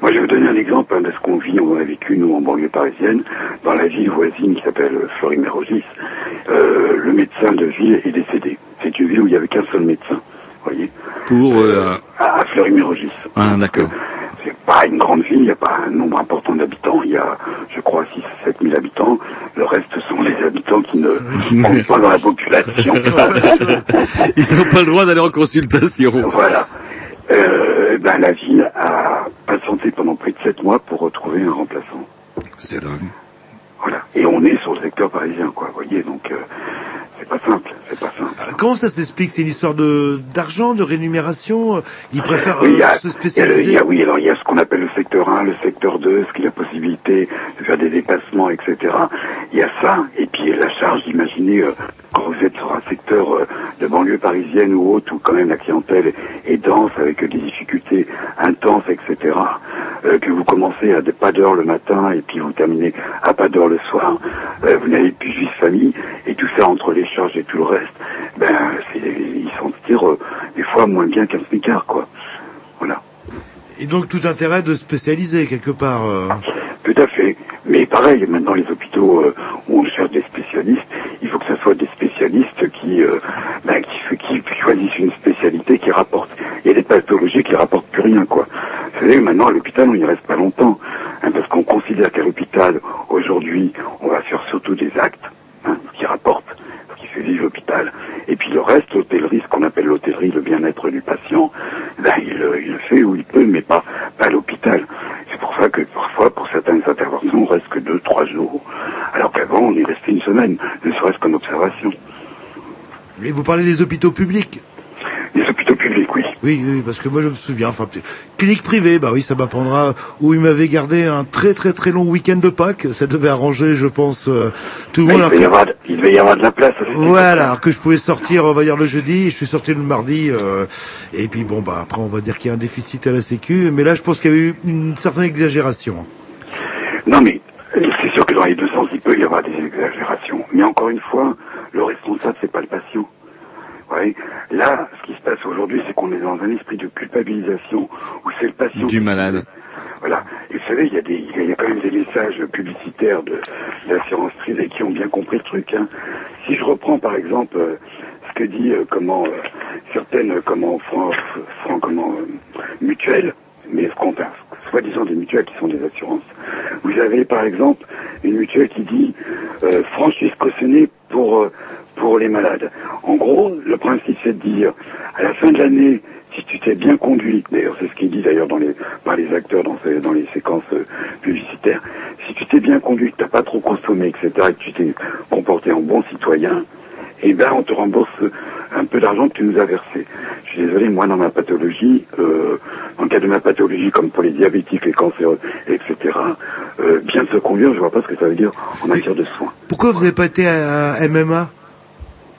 Moi, je vais vous donner un exemple hein, de ce qu'on vit, on a vécu nous en banlieue parisienne, dans la ville voisine qui s'appelle Fleury-Mérogis. Euh, le médecin de ville est décédé. C'est une ville où il n'y avait qu'un seul médecin. Vous voyez Pour euh, à à Fleury-Mérogis. ah, d'accord. C'est pas une grande ville, il n'y a pas un nombre important d'habitants. Il y a, je crois, 6 7 000 habitants. Le reste sont les habitants qui ne comptent pas dans la population. Ils n'ont pas le droit d'aller en consultation. voilà. Euh, ben, la ville a patienté pendant près de 7 mois pour retrouver un remplaçant. C'est dingue. Voilà. Et on est sur le secteur parisien, quoi. Vous voyez, donc euh, c'est pas simple, c'est pas simple. Euh, Comment ça s'explique C'est une histoire de d'argent, de rémunération Ils préfèrent Oui, il euh, se il il spécialiser y a- oui, alors il y a ce qu'on appelle le secteur 1, le secteur 2, ce qui est la possibilité de faire des dépassements, etc. Il y a ça, et puis la charge d'imaginer euh, quand vous êtes sur un secteur euh, de banlieue parisienne ou autre, où quand même la clientèle est dense, avec des difficultés intenses, etc., euh, que vous commencez à pas d'heure le matin, et puis vous terminez à pas d'heure le soir, euh, vous n'avez plus juste famille, et tout ça entre les charges et tout le reste, ben, ils tirent euh, des fois moins bien qu'un smicard, quoi. Voilà. Et donc tout intérêt de spécialiser quelque part. euh. Tout à fait. Mais pareil, maintenant les hôpitaux euh, où on cherche des spécialistes, il faut que ce soit des spécialistes qui, euh, ben, qui, choisissent une spécialité qui rapporte. Il y a des pathologies qui rapportent plus rien, quoi. Vous savez, maintenant à l'hôpital, on n'y reste pas longtemps, hein, parce qu'on considère qu'à l'hôpital, aujourd'hui, on va faire surtout des actes, hein, qui rapporte, l'hôpital. Et puis le reste, l'hôtellerie, ce qu'on appelle l'hôtellerie, le bien-être du patient, ben, il, le- il le fait où il peut, mais pas, pas à l'hôpital. C'est pour ça que parfois, pour certaines interventions, on reste que deux, trois jours. Alors qu'avant, on y restait une semaine, ne serait-ce qu'en observation. Et vous parlez des hôpitaux publics? Les hôpitaux publics, oui. Oui, oui, parce que moi je me souviens, enfin, clinique privée, bah oui, ça m'apprendra, où il m'avait gardé un très très très long week-end de Pâques, ça devait arranger, je pense, euh, tout le monde. il, devait y avoir, il devait y avoir de la place. Voilà, que je pouvais sortir, on va dire le jeudi, je suis sorti le mardi, euh, et puis bon, bah après on va dire qu'il y a un déficit à la Sécu, mais là je pense qu'il y a eu une certaine exagération. Non, mais c'est sûr que dans les deux sens, il peut y avoir des exagérations. Mais encore une fois, le responsable, c'est pas le patient. Là, ce qui se passe aujourd'hui, c'est qu'on est dans un esprit de culpabilisation où c'est le patient. Du malade. Voilà. Et vous savez, il y, a des, il y a quand même des messages publicitaires de l'assurance privée qui ont bien compris le truc. Hein. Si je reprends par exemple euh, ce que dit euh, comment euh, certaines euh, comment fran- fran- comment euh, mutuelles, mais ce qu'on enfin, soi-disant des mutuelles qui sont des assurances. Vous avez par exemple une mutuelle qui dit euh, franchise cautionnée pour euh, pour les malades. En gros, le principe c'est de dire À la fin de l'année, si tu t'es bien conduit, d'ailleurs c'est ce qui est dit d'ailleurs les, par les acteurs dans, ces- dans les séquences euh, publicitaires, si tu t'es bien conduit, que tu n'as pas trop consommé, etc., et que tu t'es comporté en bon citoyen, eh ben on te rembourse un peu d'argent que tu nous as versé. Je suis désolé, moi dans ma pathologie, euh, dans le cas de ma pathologie comme pour les diabétiques, les cancéreux, etc., euh, bien se conduire, je vois pas ce que ça veut dire en matière de soins. Pourquoi vous n'avez pas été à MMA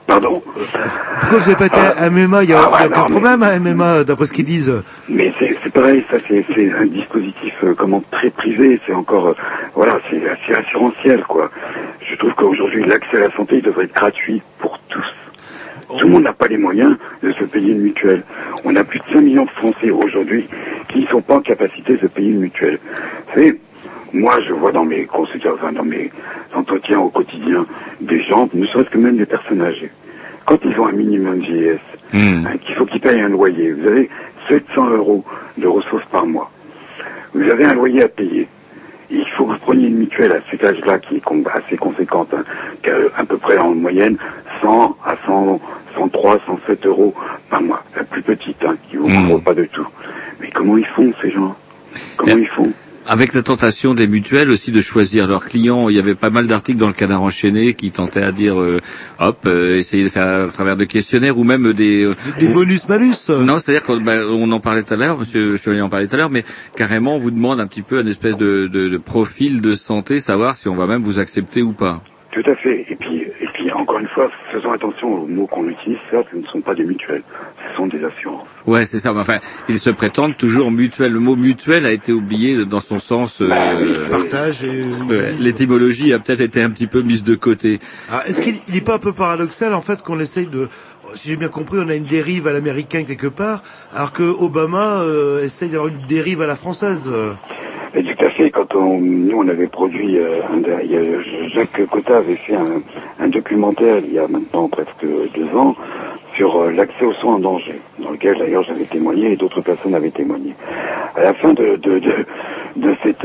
Pardon Pourquoi vous n'avez pas été à MMA Il n'y a, Ah ouais, y a aucun mais- problème à MMA, d'après ce qu'ils disent. Mais c'est pareil, ça c'est un dispositif euh, comment très privé, c'est encore euh, voilà, c'est assez assurantiel quoi. Je trouve qu'aujourd'hui l'accès à la santé il devrait être gratuit pour tous. Tout le monde n'a pas les moyens de se payer une mutuelle. On a plus de 5 millions de Français aujourd'hui qui ne sont pas en capacité de se payer une mutuelle. Vous savez, moi je vois dans mes consultations, enfin, dans mes entretiens au quotidien des gens, ne serait-ce que même des personnes âgées. Quand ils ont un minimum vieillesse, hein, qu'il faut qu'ils payent un loyer, vous avez 700 euros de ressources par mois. Vous avez un loyer à payer. Il faut que vous preniez une mutuelle à cet âge-là qui est assez conséquente, hein, qui a à peu près en moyenne 100 à 100, 103, 107 euros par mois. La plus petite, hein, qui vous couvre pas de tout. Mais comment ils font ces gens? Comment ils font? Avec la tentation des mutuelles aussi de choisir leurs clients, il y avait pas mal d'articles dans le canard enchaîné qui tentaient à dire, euh, hop, euh, essayer de faire à travers de questionnaires ou même des... euh, Des bonus-malus Non, c'est-à-dire qu'on ben, on en parlait tout à l'heure, Monsieur Chevalier en parlait tout à l'heure, mais carrément on vous demande un petit peu une espèce de, de, de profil de santé, savoir si on va même vous accepter ou pas. Tout à fait. Et puis, et puis encore une fois, faisons attention aux mots qu'on utilise. Certes, ce ne sont pas des mutuelles, ce sont des assurances. Ouais, c'est ça. mais Enfin, ils se prétendent toujours mutuel. Le mot mutuel a été oublié dans son sens. euh, Partage et... ouais, L'étymologie a peut-être été un petit peu mise de côté. Ah, Est-ce qu'il n'est pas un peu paradoxal en fait qu'on essaye de, si j'ai bien compris, on a une dérive à l'américain quelque part, alors que Obama euh, essaye d'avoir une dérive à la française. Et à fait, quand on, nous on avait produit, euh, Jacques Cotta avait fait un, documentaire il y a maintenant presque deux ans sur euh, l'accès aux soins en danger, dans lequel d'ailleurs j'avais témoigné et d'autres personnes avaient témoigné. À la fin de,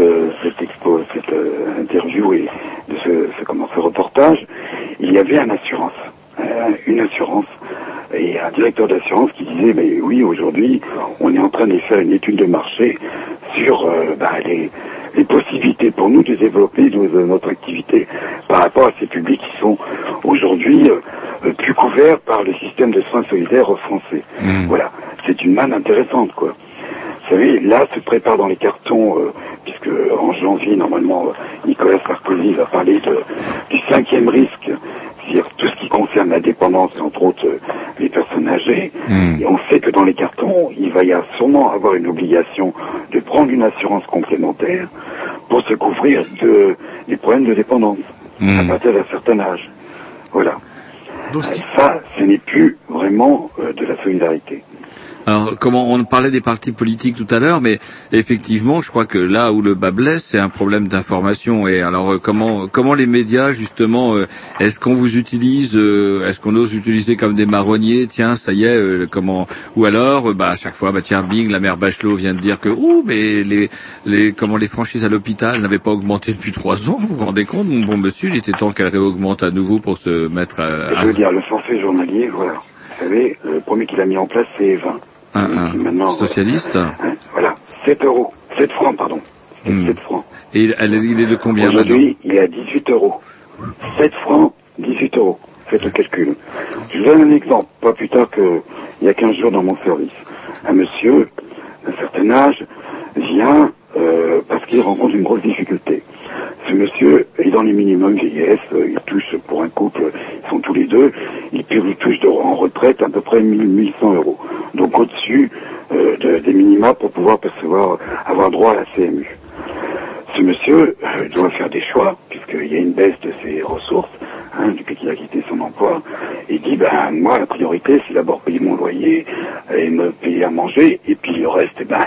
euh, cette expo, cette interview et de ce, ce, reportage, il y avait une assurance et un directeur d'assurance qui disait, mais oui, aujourd'hui, on est en train de faire une étude de marché sur euh, bah, les, les possibilités pour nous de développer euh, notre activité par rapport à ces publics qui sont aujourd'hui euh, plus couverts par le système de soins solidaires français. Voilà, c'est une manne intéressante, quoi. Vous savez, là se prépare dans les cartons, euh, puisque en janvier, normalement, euh, Nicolas Sarkozy va parler de, du cinquième risque, c'est-à-dire tout ce qui concerne la dépendance, et entre autres euh, les personnes âgées. Et on sait que dans les cartons, il va y avoir sûrement avoir une obligation de prendre une assurance complémentaire pour se couvrir de, des problèmes de dépendance à partir d'un certain âge. Voilà. Euh, ça, ce n'est plus vraiment euh, de la solidarité. Alors, comment on parlait des partis politiques tout à l'heure, mais effectivement, je crois que là où le bas blesse, c'est un problème d'information. Et alors, euh, comment comment les médias justement, euh, est-ce qu'on vous utilise, euh, est-ce qu'on ose utiliser comme des marronniers Tiens, ça y est, comment Ou alors, bah à chaque fois, bah tiens, Bing, la mère Bachelot vient de dire que ouh, mais les les comment les franchises à l'hôpital n'avaient pas augmenté depuis trois ans. Vous vous rendez compte, mon bon monsieur, il était temps qu'elle réaugmente à nouveau pour se mettre à, Je veux dire, le forfait journalier, voilà. Vous savez, le premier qu'il a mis en place, c'est 20. Un, un socialiste. Voilà, 7 euros. 7 francs, pardon. Hmm. 7 francs. Et il, elle est- il est de combien Aujourd'hui, il est à 18 euros. 7 francs, 18 euros. Faites le calcul. Je vous donne un exemple. Pas plus tard qu'il y a 15 jours dans mon service. Un monsieur d'un certain âge vient euh, parce qu'il rencontre une grosse difficulté. Ce monsieur est dans les minimums vieillesse, euh, il touche pour un couple, ils sont tous les deux, il touche en retraite à peu près 1000, 1100 euros. Donc au-dessus euh, de- des minima pour pouvoir percevoir, avoir droit à la CMU. Ce monsieur doit faire des choix, puisqu'il y a une baisse de ses ressources, hein, depuis qu'il a quitté son emploi, et dit, ben, moi, la priorité, c'est d'abord payer mon loyer, et me payer à manger, et puis le reste, eh ben,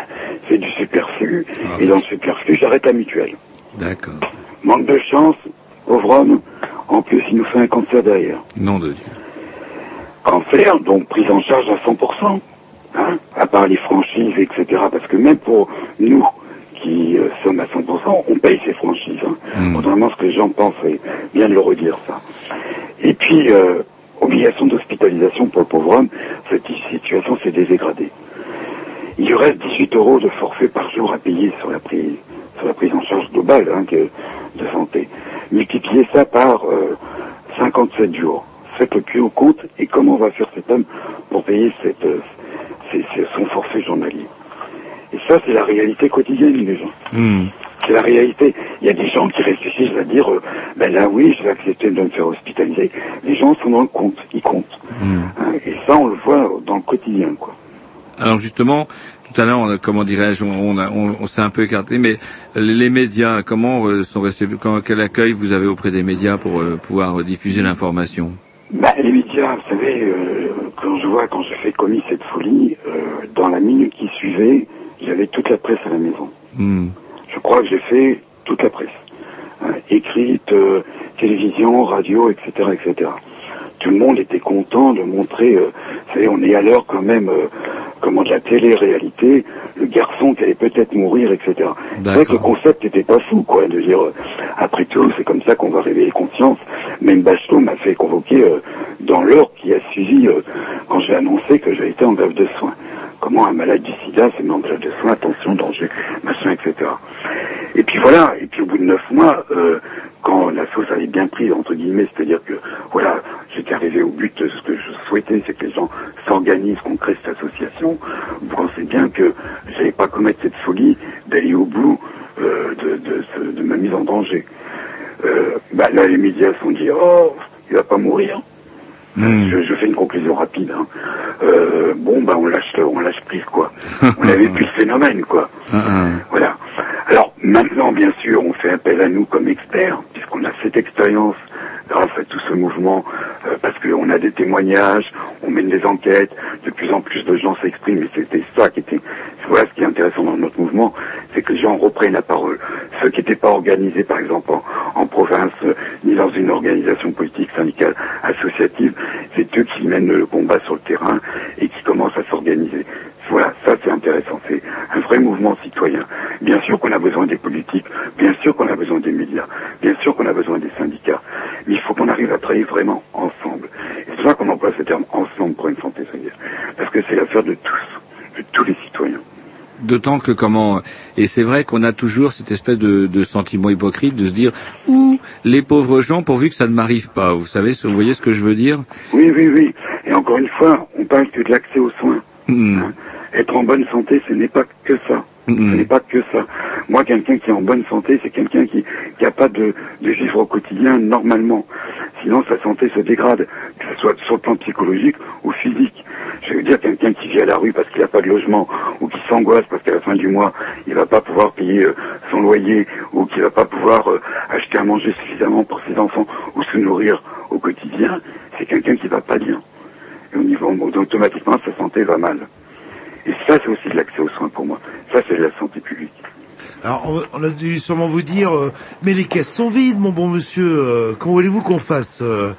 c'est du superflu, et dans le superflu, j'arrête la mutuelle. D'accord. Manque de chance, pauvre homme, en plus, il nous fait un cancer derrière. Nom de Dieu. Cancer, donc prise en charge à 100%, hein, à part les franchises, etc. Parce que même pour nous, qui euh, sommes à 100%, on paye ces franchises. Hein. Contrairement à ce que les gens pensent, c'est bien de le redire ça. Et puis, euh, obligation d'hospitalisation pour le pauvre homme, cette situation s'est dégradée. Il lui reste 18 euros de forfait par jour à payer sur la prise, sur la prise en charge globale hein, que- de santé. Multipliez ça par euh, 57 jours. Faites le plus au compte et comment va faire cet homme pour payer cette, euh, son forfait journalier? Ça, c'est la réalité quotidienne des gens. Hmm. C'est la réalité. Il y a des gens qui réfléchissent à dire, euh, ben là oui, je vais accepter de me faire hospitaliser. Les gens sont dans le compte, ils comptent. Hein, et ça, on le voit dans le quotidien, quoi. Alors justement, tout à l'heure, comment dirais-je, on, on, a- on- on s'est un peu écarté, mais les, médias, comment euh, sont restés, quand- quel accueil vous avez auprès des médias pour euh, pouvoir diffuser l'information? Bah, les médias, vous savez, euh, quand je vois, quand j'ai fait commis cette folie, euh, dans la minute qui suivait, j'avais toute la presse à la maison. Hmm. Je crois que j'ai fait toute la presse. Hein, écrite, euh, télévision, radio, etc., etc. Tout le monde était content de montrer, euh, vous savez, on est à l'heure quand même, euh, comment de la télé-réalité, le garçon qui allait peut-être mourir, etc. C'est vrai que le concept n'était pas fou, quoi, de dire, après tout, c'est comme ça qu'on va réveiller conscience. Même Bachelot m'a fait convoquer dans l'heure qui a suivi, quand j'ai annoncé que j'ai été en grève de soins. Comment un malade du sida en grève de soins, attention, danger, machin, etc. Et puis voilà, et puis au bout de neuf mois, euh, quand la sauce avait bien pris, entre guillemets, c'est-à-dire que, voilà, j'étais arrivé au but, ce que je souhaitais, c'est que les gens s'organisent, qu'on crée cette association, vous pensez bien que j'allais pas commettre cette folie d'aller au bout euh, de, de, ce- de ma mise en danger. Euh, bah, là, les médias se sont dit, oh, il va pas mourir. Je, je fais une conclusion rapide. hein. Euh, bon, bah on lâche, on lâche prise quoi. On avait plus le phénomène quoi. Voilà. Alors maintenant, bien sûr, on fait appel à nous comme experts, puisqu'on a cette expérience grâce à tout ce mouvement, euh, parce qu'on a des témoignages, on mène des enquêtes, de plus en plus de gens s'expriment, et c'était ça qui était, voilà ce qui est intéressant dans notre mouvement, c'est que les gens reprennent la parole. Ceux qui n'étaient pas organisés, par exemple, en, en province, euh, ni dans une organisation politique, syndicale, associative, c'est eux qui mènent le combat sur le terrain et qui commencent à s'organiser. Voilà, ça c'est intéressant, c'est un vrai mouvement citoyen. Bien sûr qu'on a besoin des politiques, bien sûr qu'on a besoin des médias, bien sûr qu'on a besoin des syndicats, il faut qu'on arrive à travailler vraiment ensemble. Et c'est pour ça qu'on emploie ce terme ensemble pour une santé solidaire, parce que c'est l'affaire de tous, de tous les citoyens. D'autant que comment et c'est vrai qu'on a toujours cette espèce de, de sentiment hypocrite de se dire ou les pauvres gens pourvu que ça ne m'arrive pas. Vous savez, vous voyez ce que je veux dire? Oui, oui, oui. Et encore une fois, on parle que de l'accès aux soins. Hein. Être en bonne santé, ce n'est pas que ça. Ce n'est pas que ça. Moi, quelqu'un qui est en bonne santé, c'est quelqu'un qui est capable de, de vivre au quotidien normalement. Sinon, sa santé se dégrade, que ce soit sur le plan psychologique ou physique. Je veux dire, quelqu'un qui vit à la rue parce qu'il n'a pas de logement, ou qui s'angoisse parce qu'à la fin du mois, il va pas pouvoir payer euh, son loyer, ou qu'il va pas pouvoir euh, acheter à manger suffisamment pour ses enfants, ou se nourrir au quotidien, c'est quelqu'un qui va pas bien. Et au niveau, automatiquement, sa santé va mal. Et ça, c'est aussi de l'accès aux soins pour moi. Ça, c'est de la santé publique. Alors, on, on a dû sûrement vous dire, euh, mais les caisses sont vides, mon bon monsieur. euh, Comment voulez-vous qu'on fasse euh,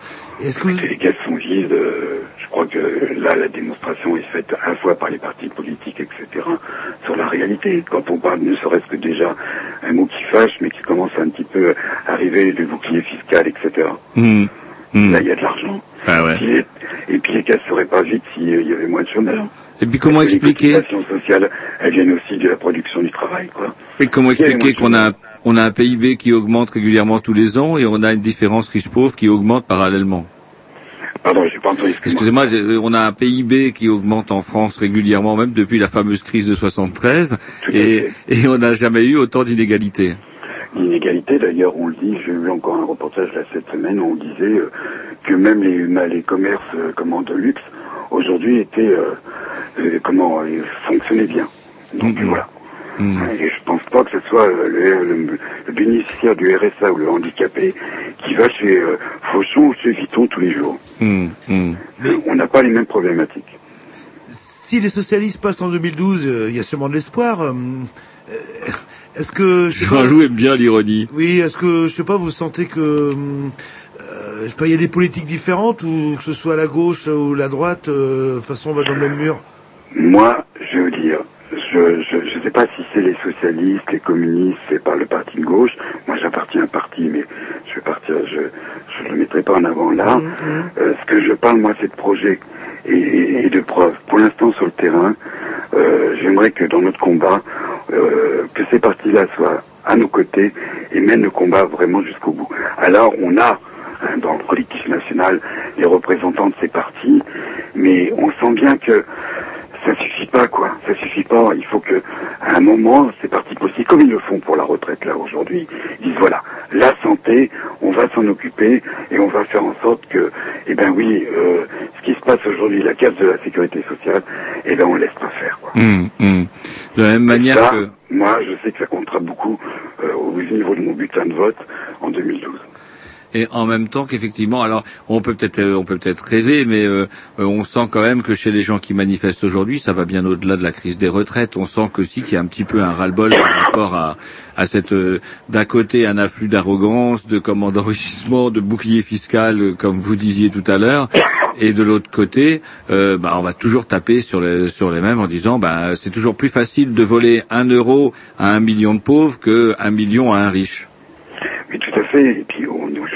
Est-ce que vous... Les caisses sont vides. euh, je crois que là, la démonstration est faite à la fois par les partis politiques, etc., sur la réalité. Quand on parle, ne serait-ce que déjà un mot qui fâche, mais qui commence à un petit peu arriver, le bouclier fiscal, etc. Hmm. Là, il y a de l'argent. Ah ouais. Et puis les caisses seraient pas vides s'il y avait moins de chômeurs. Et puis comment expliquer Les cotisations sociales, elles viennent aussi de la production du travail, quoi. Et comment expliquer qu'on a un, on a un PIB qui augmente régulièrement tous les ans et on a une différence riche-pauvre qui augmente parallèlement? Pardon, j'ai pas entendu. Excusez-moi, j'ai- on a un PIB qui augmente en France régulièrement, même depuis la fameuse crise de 73, et, et on n'a jamais eu autant d'inégalités. L'inégalité, d'ailleurs, on le dit, j'ai vu encore un reportage là cette semaine, où on disait euh, que même les, les commerces euh, comment, de luxe, aujourd'hui, étaient, euh, euh, comment, euh, fonctionnaient bien. Donc voilà. Et je pense pas que ce soit le, le- le bénéficiaire du RSA ou le handicapé qui va chez euh, Fauchon ou chez Vuitton tous les jours. Hum. On n'a pas les mêmes problématiques. Si les socialistes passent en 2012, euh, il y a sûrement de l'espoir. euh, euh, Est-ce que... je sais pas- Jean-Loup aime bien l'ironie. Oui, est-ce que, je sais pas, vous sentez que... je sais pas, il y a des politiques différentes, ou que ce soit la gauche ou la droite, euh, de toute façon, on va dans le même mur? Moi, je veux dire, je je, je sais pas si c'est les socialistes, les communistes, c'est pas le parti de gauche. Moi, j'appartiens à un parti, mais je vais partir, je, je le mettrai pas en avant là. Euh, ce que je parle, moi, c'est de projet et, et- et de preuves. Pour l'instant, sur le terrain, euh, j'aimerais que dans notre combat, euh, que ces partis-là soient à nos côtés et mènent le combat vraiment jusqu'au bout. Alors, on a hein, dans le collectif national les représentants de ces partis, mais on sent bien que ça suffit pas, quoi. Ça suffit pas. Il faut que, à un moment, ces partis politiques, comme ils le font pour la retraite là aujourd'hui, ils disent voilà, la santé, on va s'en occuper et on va faire en sorte que, eh ben oui, euh, ce qui se passe aujourd'hui, la casse de la sécurité sociale, eh ben on laisse pas faire. Quoi. Hum, hum. De la même manière Ça, que... moi, je sais que ça comptera beaucoup euh, au niveau de mon bulletin de vote en 2012. Et en même temps qu'effectivement, alors on peut peut-être euh, on peut peut-être rêver, mais euh, euh, on sent quand même que chez les gens qui manifestent aujourd'hui, ça va bien au-delà de la crise des retraites. On sent qu'aussi qu'il y a un petit peu un ras-le-bol par rapport à à cette euh, d'un côté un afflux d'arrogance, de comment d'enrichissement, de bouclier fiscal, euh, comme vous disiez tout à l'heure, et de l'autre côté, euh, bah, on va toujours taper sur les sur les mêmes en disant bah c'est toujours plus facile de voler un euro à un million de pauvres que un million à un riche. Oui, tout à fait.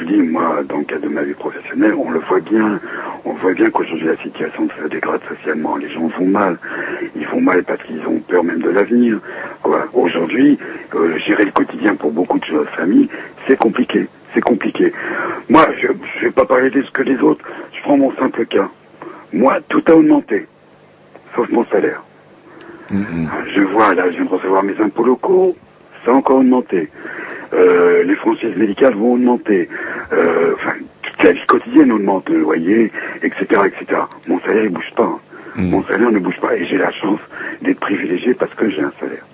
Dis, moi, dans le cadre de ma vie professionnelle, on le voit bien. On voit bien qu'aujourd'hui, la situation se dégrade socialement. Les gens vont mal. Ils vont mal parce qu'ils ont peur même de l'avenir. Aujourd'hui, euh, gérer le quotidien pour beaucoup de familles, c'est compliqué. C'est compliqué. Moi, je ne vais pas parler de ce que les autres. Je prends mon simple cas. Moi, tout a augmenté. Sauf mon salaire. Je vois, là, je viens de recevoir mes impôts locaux. Ça a encore augmenté. Euh, les franchises médicales vont augmenter. Euh, enfin, toute la vie quotidienne augmente, le loyer, etc., etc. Mon salaire, il bouge pas. hein. Mon salaire ne bouge pas. Et j'ai la chance d'être privilégié parce que j'ai un salaire.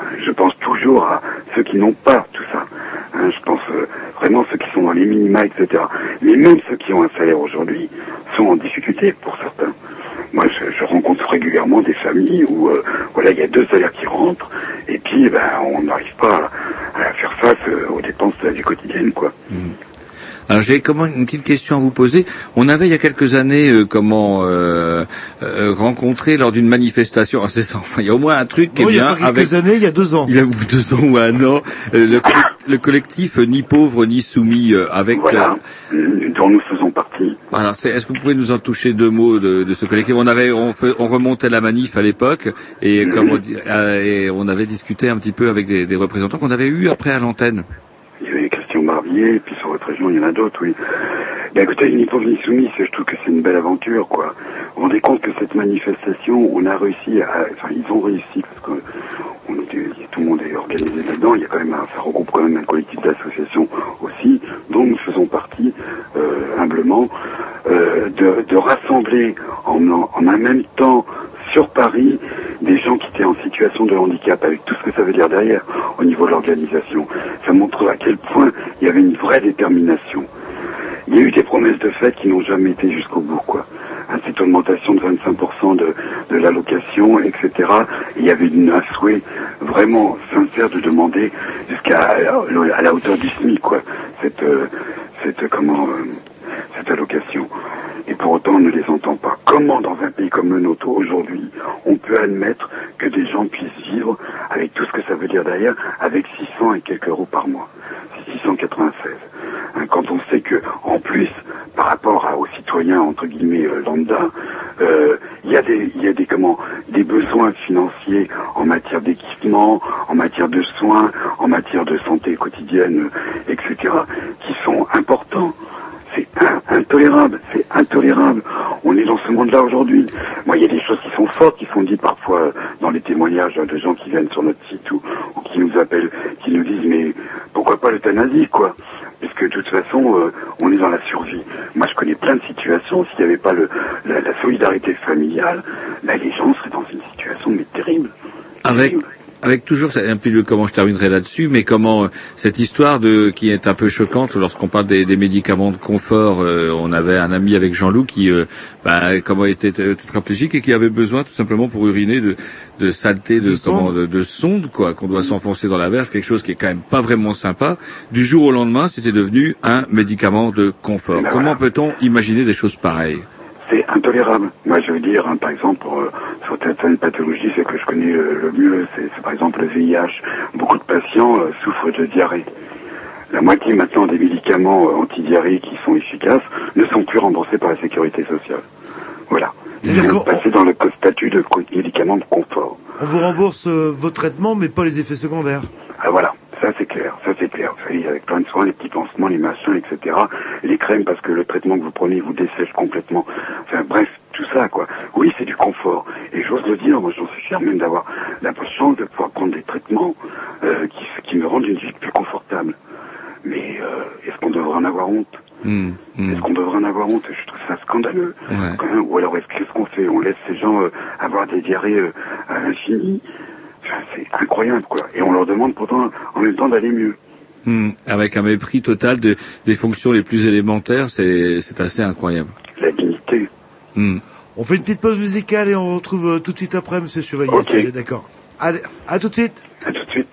Hein, Je pense toujours à ceux qui n'ont pas tout ça. Hein, je pense euh, vraiment ceux qui sont dans les minima, etc. Mais même ceux qui ont un salaire aujourd'hui sont en difficulté pour certains. Moi, je, rencontre régulièrement des familles où, euh, voilà, il y a deux salaires qui rentrent, et puis, ben, on n'arrive pas à, faire face euh, aux dépenses de la vie quotidienne, quoi. Alors j'ai comment une petite question à vous poser. On avait il y a quelques années euh, comment euh, euh, rencontré lors d'une manifestation. Ah, c'est ça. Enfin, il y a au moins un truc qui Non, est il y a bien pas quelques avec. années, il y a deux ans. Il y a deux ans ou un an, euh, le, collec- le collectif euh, ni pauvre ni soumis euh, avec. Voilà, euh, dont nous faisons partie. voilà, c'est- est-ce que vous pouvez nous en toucher deux mots de, de ce collectif? On avait, on, fait- on remontait la manif à l'époque et comme on, dit- euh, et on avait discuté un petit peu avec des, des représentants qu'on avait eu après à l'antenne. Il y avait Christian Barbier, puis sur votre région, il y en a d'autres, oui. Ben écoutez, ni pauvre ni soumis, c'est- je trouve que c'est une belle aventure, quoi. Vous vous rendez compte que cette manifestation, on a réussi à, enfin, ils ont réussi, parce que tout le monde est organisé là-dedans, il y a quand même un, ça regroupe quand même un collectif d'associations aussi, dont nous faisons partie, euh, humblement, euh, de, rassembler en, en un même temps sur Paris des gens qui de handicap, avec tout ce que ça veut dire derrière au niveau de l'organisation. Ça montre à quel point il y avait une vraie détermination. Il y a eu des promesses de fait qui n'ont jamais été jusqu'au bout, quoi. Cette augmentation de 25% de, de l'allocation, etc. Et il y avait une, un souhait vraiment sincère de demander jusqu'à à la hauteur du SMIC, quoi, cette, euh, cette comment, euh, cette allocation. Et pour autant, on ne les entend pas. Comment, dans comme aujourd'hui, on peut admettre que des gens puissent vivre avec tout ce que ça veut dire derrière, avec 600 et quelques euros par mois, 696. Hein, quand on sait que, en plus, par rapport aux citoyens entre guillemets euh, lambda, euh, il y a des, il y a des comment, des besoins financiers en matière d'équipement, en matière de soins, en matière de santé quotidienne, euh, etc., qui sont importants. C'est in- intolérable, c'est intolérable. On est aujourd'hui. Moi, il y a des choses qui sont fortes, qui sont dites parfois euh, dans les témoignages de gens qui viennent sur notre site ou, ou qui nous appellent, qui nous disent mais pourquoi pas l'euthanasie, quoi? Puisque de toute façon, euh, on est dans la survie. Moi, je connais plein de situations. S'il n'y avait pas le, la, la solidarité familiale, là, les gens seraient dans une situation mais terrible. Avec avec toujours un peu le- comment je terminerai là-dessus, mais comment euh, cette histoire de qui est un peu choquante lorsqu'on parle des, des médicaments de confort. euh, on avait un ami avec Jean-Loup qui euh, bah, comment était tétraplégique et qui avait besoin tout simplement pour uriner de, de saleté de, comment de, de sonde quoi qu'on doit s'enfoncer dans la verge, quelque chose qui est quand même pas vraiment sympa. Du jour au lendemain, c'était devenu un médicament de confort. ben comment peut-on imaginer des choses pareilles? C'est. Moi, je veux dire, hein, par exemple, pour, euh, sur certaines pathologies, ce que je connais euh, le mieux, c'est c'est par exemple le VIH. Beaucoup de patients euh, souffrent de diarrhée. La moitié maintenant des médicaments euh, antidiarrhées qui sont efficaces ne sont plus remboursés par la sécurité sociale. Voilà. Ils sont passés dans le statut de médicaments de confort. On vous rembourse vos traitements, mais pas les effets secondaires. Ah voilà, ça c'est clair, ça c'est clair. De soins, les petits pansements, les machins, etc. Les crèmes parce que le traitement que vous prenez vous dessèche complètement. Enfin bref, tout ça quoi. Oui, c'est du confort. Et j'ose le dire, moi j'en suis fier même d'avoir la chance de pouvoir prendre des traitements euh, qui, qui me rendent une vie plus confortable. Mais euh, est-ce qu'on devrait en avoir honte? Hmm, hmm. Est-ce qu'on devrait en avoir honte? Je trouve ça scandaleux. Ouais. Quand même. Ou alors est-ce qu'est-ce qu'on fait? On laisse ces gens euh, avoir des diarrhées à l'infini? Enfin, C'est incroyable quoi. Et on leur demande pourtant en même temps d'aller mieux. Hmm, Avec un mépris total de, des fonctions les plus élémentaires, c'est c'est assez incroyable. La dignité. Hmm. On fait une petite pause musicale et on retrouve euh, tout de suite après, Monsieur Chevalier, Ok. si vous êtes d'accord. Allez, à tout de suite. À tout de suite.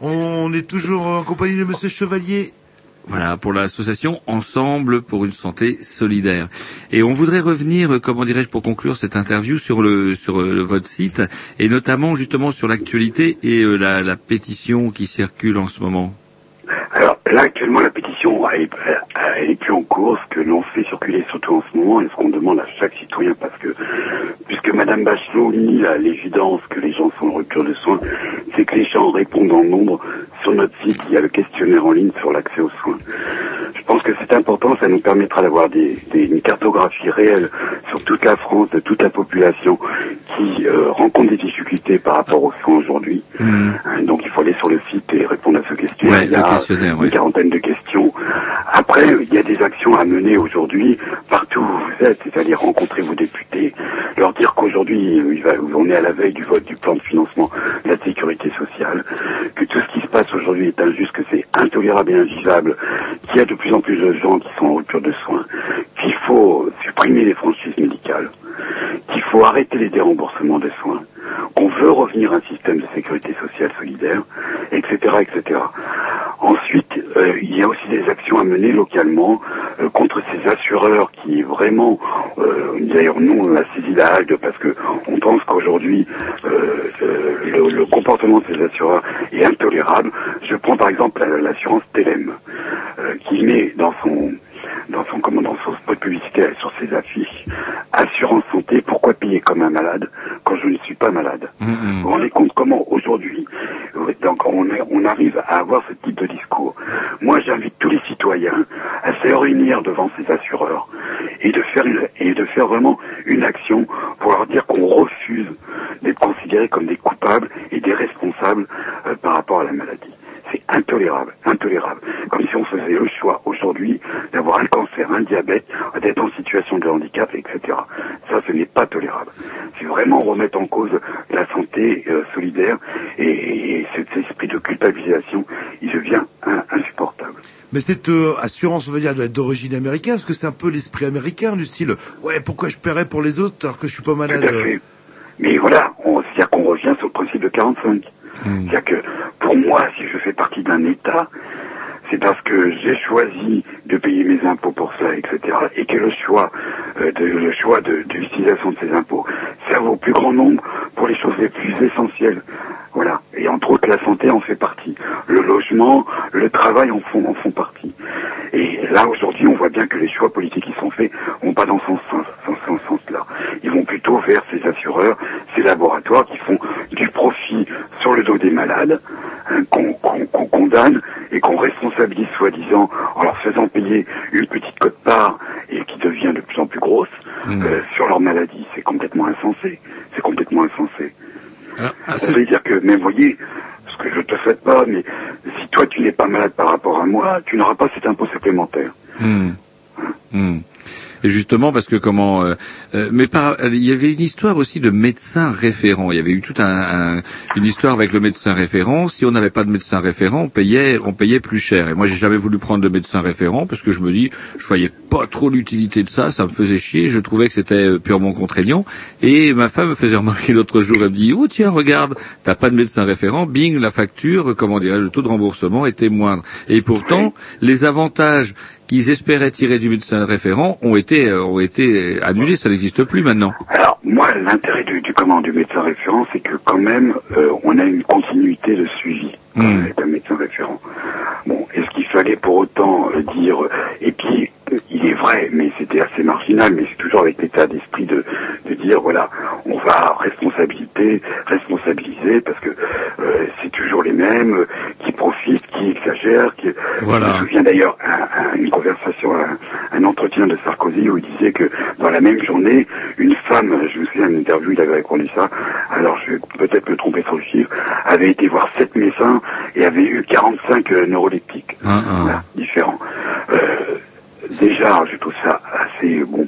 On est toujours en compagnie de Monsieur Chevalier. Voilà, pour l'association Ensemble pour une santé solidaire. Et on voudrait revenir, euh, comment dirais-je, pour conclure cette interview sur le sur euh, votre site et notamment justement sur l'actualité et euh, la, la pétition qui circule en ce moment. Alors là actuellement la pétition elle, est- elle est plus en cours. Ce que l'on fait circuler surtout en ce moment et ce qu'on demande à chaque citoyen parce que puisque Madame Bachelot nie l'évidence que les gens sont en rupture de soins, c'est que les gens répondent en nombre sur notre site. Il y a le questionnaire en ligne sur l'accès aux soins. Je pense que c'est important, ça nous permettra d'avoir une cartographie réelle sur toute la France, de toute la population qui euh, rencontre des difficultés par rapport aux soins aujourd'hui. Hein, Donc il faut aller sur le site et répondre à ce questionnaire. Ouais, il y a une ouais. quarantaine de questions. Après, il y a des actions à mener aujourd'hui partout où vous êtes, c'est-à-dire rencontrer vos députés, leur dire qu'aujourd'hui, euh, on est à la veille du vote du plan de financement de la sécurité sociale, que tout ce qui se passe aujourd'hui est injuste, que c'est intolérable et invivable, qu'il y a de plus en plus de gens qui sont en rupture de soins, qu'il faut supprimer les franchises médicales, qu'il faut arrêter les déremboursements de soins, qu'on veut revenir à un système de sécurité sociale solidaire, etc., etc. Ensuite, euh, il y a aussi des actions à mener localement euh, contre ces assureurs qui vraiment, euh, d'ailleurs nous on a saisi la halte parce que on pense qu'aujourd'hui le, comportement de ces assureurs est intolérable. Je prends par exemple la- l'assurance Telem qui met dans son dans son comment dans son spot publicitaire et sur ses affiches. Assurance santé pourquoi payer comme un malade quand je ne suis pas malade? Vous vous rendez compte comment aujourd'hui donc on, est- on arrive à avoir ce type de discours? Moi j'invite tous les citoyens à se réunir devant ces assureurs et de faire une, et de faire vraiment une action pour leur dire qu'on refuse d'être considérés comme des coupables et des responsables euh, par rapport à la maladie intolérable, intolérable. Comme si on faisait le choix aujourd'hui d'avoir un cancer, un diabète, d'être en situation de handicap, etc. Ça, ce n'est pas tolérable. C'est vraiment remettre en cause la santé euh, solidaire et, et cet esprit de culpabilisation, il devient un- insupportable. Mais cette euh, assurance, on va dire, doit être d'origine américaine, parce que c'est un peu l'esprit américain, du style, ouais, pourquoi je paierais pour les autres alors que je suis pas malade? Tout à fait. Mais voilà, on- c'est-à-dire qu'on revient sur le principe de 45. C'est-à-dire que pour moi, si je fais partie d'un État, c'est parce que j'ai choisi de payer mes impôts pour ça, etc. Et que le choix, euh, de, le choix de, de ces impôts serve au plus grand nombre pour les choses les plus essentielles. Voilà. Et entre autres, la santé en fait partie. Le logement, le travail en font, en font partie. Et là, aujourd'hui, on voit bien que les choix politiques qui sont faits vont pas dans ce sens, sens-là. Ils vont plutôt vers ces assureurs, ces laboratoires qui font du profit sur le dos des malades, hein, qu'on condamne et qu'on responsabilise soi-disant en leur faisant payer une petite cote-part et qui devient de plus en plus grosse euh, sur leur maladie. C'est complètement insensé. C'est complètement insensé. Ça veut dire que, même, voyez, ce que je te souhaite pas, mais si toi tu n'es pas malade par rapport à moi, tu n'auras pas cet impôt supplémentaire. Hmm. Hmm. Et justement parce que comment euh, euh, mais par, il y avait une histoire aussi de médecin référent. Il y avait eu toute un, un- une histoire avec le médecin référent. Si on n'avait pas de médecin référent, on payait on payait plus cher. Et moi j'ai jamais voulu prendre de médecin référent parce que je me dis je voyais pas trop l'utilité de ça. Ça me faisait chier. Je trouvais que c'était euh, purement contraignant. Et ma femme me faisait remarquer l'autre jour. Elle me dit oh tiens regarde t'as pas de médecin référent. Bing la facture comment dirais le taux de remboursement était moindre. Et pourtant les avantages qu'ils espéraient tirer du médecin référent ont été euh, ont été annulés, ça n'existe plus maintenant. Alors, moi, l'intérêt du, du comment du médecin référent, c'est que quand même, euh, on a une continuité de suivi Hmm. avec un médecin référent. Bon, est-ce qu'il fallait pour autant euh, dire, et puis, il est vrai, mais c'était assez marginal, mais c'est toujours avec l'état d'esprit de, de dire, voilà, on va responsabiliser, responsabiliser, parce que euh, c'est toujours les mêmes euh, qui profitent, qui exagèrent, qui... Voilà. Je me souviens d'ailleurs un- un- une conversation, un, un entretien de Sarkozy où il disait que dans la même journée, une femme, je me souviens d'une interview, il avait répondu ça, alors je vais peut-être me tromper sur le chiffre, avait été voir sept médecins et avait eu 45 euh, neuroleptiques. Ah, ah. Voilà, différents. Euh, déjà, je trouve ça assez bon.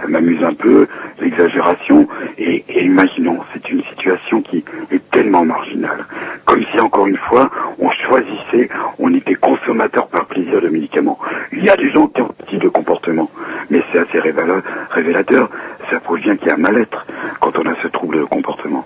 Ça m'amuse un peu, l'exagération, et, imaginons, c'est une situation qui est tellement marginale. Comme si, encore une fois, on choisissait, on était consommateur par plaisir de médicaments. Il y a des gens qui ont type de comportement, mais c'est assez révéla- révélateur, ça prouve bien qu'il y a un mal-être quand on a ce trouble de comportement.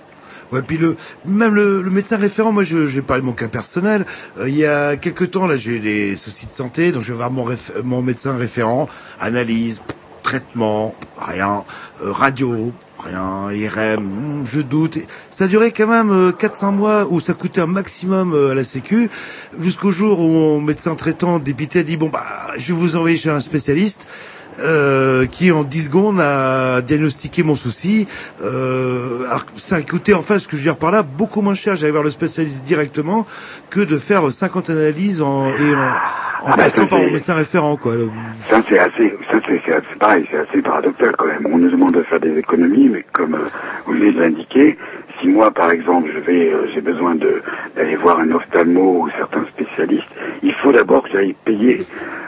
Ouais, puis le même le, le médecin référent, moi je, je vais parler de mon cas personnel. Euh, il y a quelques temps là, j'ai eu des soucis de santé, donc je vais voir mon réf- mon médecin référent, analyse, traitement, rien, euh, radio, rien, IRM, hmm, je doute. Ça duré quand même euh, 4-5 mois où ça coûtait un maximum euh, à la Sécu, jusqu'au jour où mon médecin traitant dépité a dit bon bah je vais vous envoyer chez un spécialiste. Euh, qui en 10 secondes a diagnostiqué mon souci. Euh, alors ça a coûté, enfin, ce que je veux dire par là, beaucoup moins cher. J'allais voir le spécialiste directement que de faire 50 analyses en, et en, en Ah bah, passant par mon médecin référent, quoi. Ça c'est assez, ça c'est pareil, c'est assez paradoxal quand même. On nous demande de faire des économies, mais comme euh, vous venez de l'indiquer, si moi par exemple je vais, euh, j'ai besoin de d'aller voir un ophtalmo ou certains spécialistes, il faut d'abord que j'aille payer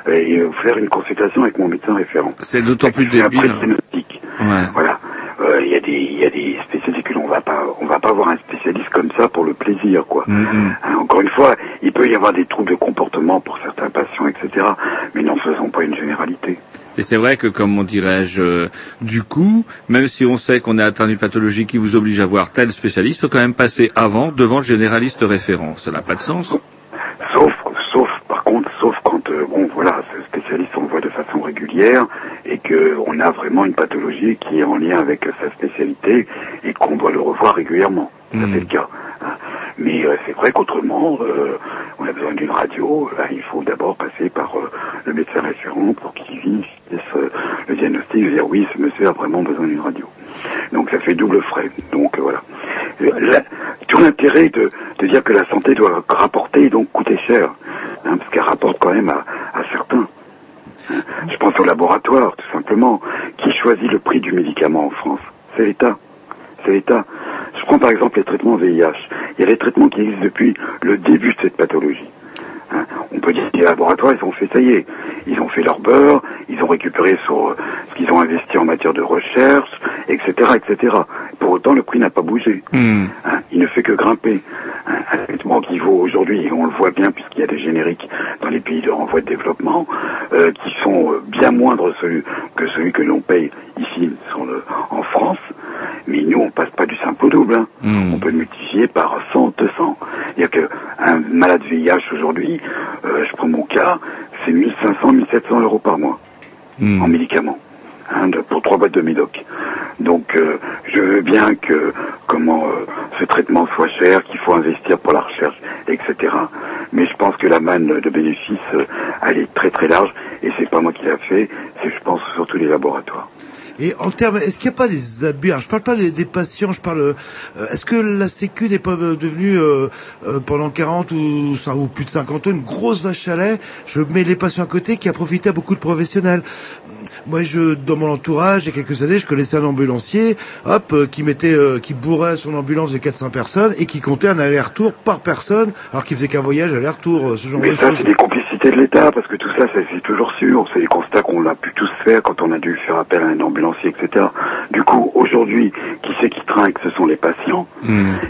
et euh, faire une consultation avec mon médecin référent. C'est d'autant plus débile. pré-diagnostic. Ouais. Voilà. Euh, Il y a des, il y a des spécialistes que l'on va pas, on va pas voir un spécialiste comme ça pour le plaisir, quoi. Hein, encore une fois, il peut y avoir des troubles de comportement pour certains patients, etc. Mais n'en faisons pas une généralité. Et c'est vrai que, comment dirais-je, euh, du coup, même si on sait qu'on est atteint d'une pathologie qui vous oblige à voir tel spécialiste, il faut quand même passer avant devant le généraliste référent. Ça n'a pas de sens sauf, par contre, sauf quand, euh, bon, voilà, ce spécialiste on le régulière et que on a vraiment une pathologie qui est en lien avec sa spécialité et qu'on doit le revoir régulièrement. Ça c'est le cas. hein. Mais euh, c'est vrai qu'autrement, euh, on a besoin d'une radio. Là, il faut d'abord passer par euh, le médecin référent pour qu'il fasse le diagnostic et dire oui, ce monsieur a vraiment besoin d'une radio. Donc ça fait double frais. Donc voilà. Là, tout l'intérêt de, de dire que la santé doit rapporter et donc coûter cher, hein, parce qu'elle rapporte quand même à, à certains. Je pense au laboratoire, tout simplement. Qui choisit le prix du médicament en France C'est l'État. C'est l'État. Je prends par exemple les traitements VIH. Il y a des traitements qui existent depuis le début de cette pathologie. Hein. On peut dire que les laboratoires, ils ont fait, ça y est, ils ont fait leur beurre, ils ont récupéré sur ce qu'ils ont investi en matière de recherche, etc., etc. Pour autant, le prix n'a pas bougé. Hein, il ne fait que grimper. Hein, un traitement qui vaut aujourd'hui, on le voit bien puisqu'il y a des génériques dans les pays de renvoi de développement, euh, qui sont euh, bien moindres celui- que celui que l'on paye ici sur le- en France. Mais nous, on passe pas du simple au double. hein. On peut le multiplier par 100, 200. Il y a que un malade VIH aujourd'hui, euh, je prends mon cas, c'est 1500, 1700 euros par mois en médicaments. hein, de- pour trois boîtes de médoc. Donc euh, je veux bien que comment euh, ce traitement soit cher, qu'il faut investir pour la recherche, etc. Mais je pense que la manne de bénéfices, elle est très très large et c'est pas moi qui l'a fait, c'est je pense surtout les laboratoires. Et en termes, est-ce qu'il n'y a pas des abus? Alors, Je parle pas des, des patients, je parle. euh, est-ce que la Sécu n'est pas euh, devenue euh, euh, pendant 40 ou, ou plus de 50 ans une grosse vache à lait? Je mets les patients à côté qui a profité à beaucoup de professionnels. Moi, je dans mon entourage, il y a quelques années, je connaissais un ambulancier, hop, qui mettait, qui bourrait son ambulance de 400 personnes et qui comptait un aller-retour par personne, alors qu'il faisait qu'un voyage aller-retour, ce genre Mais de ça, choses. c'est des complicités de l'État, parce que tout ça, c'est toujours sûr. C'est des constats qu'on a pu tous faire quand on a dû faire appel à un ambulancier, etc. Du coup, aujourd'hui, qui c'est qui trinque Ce sont les patients.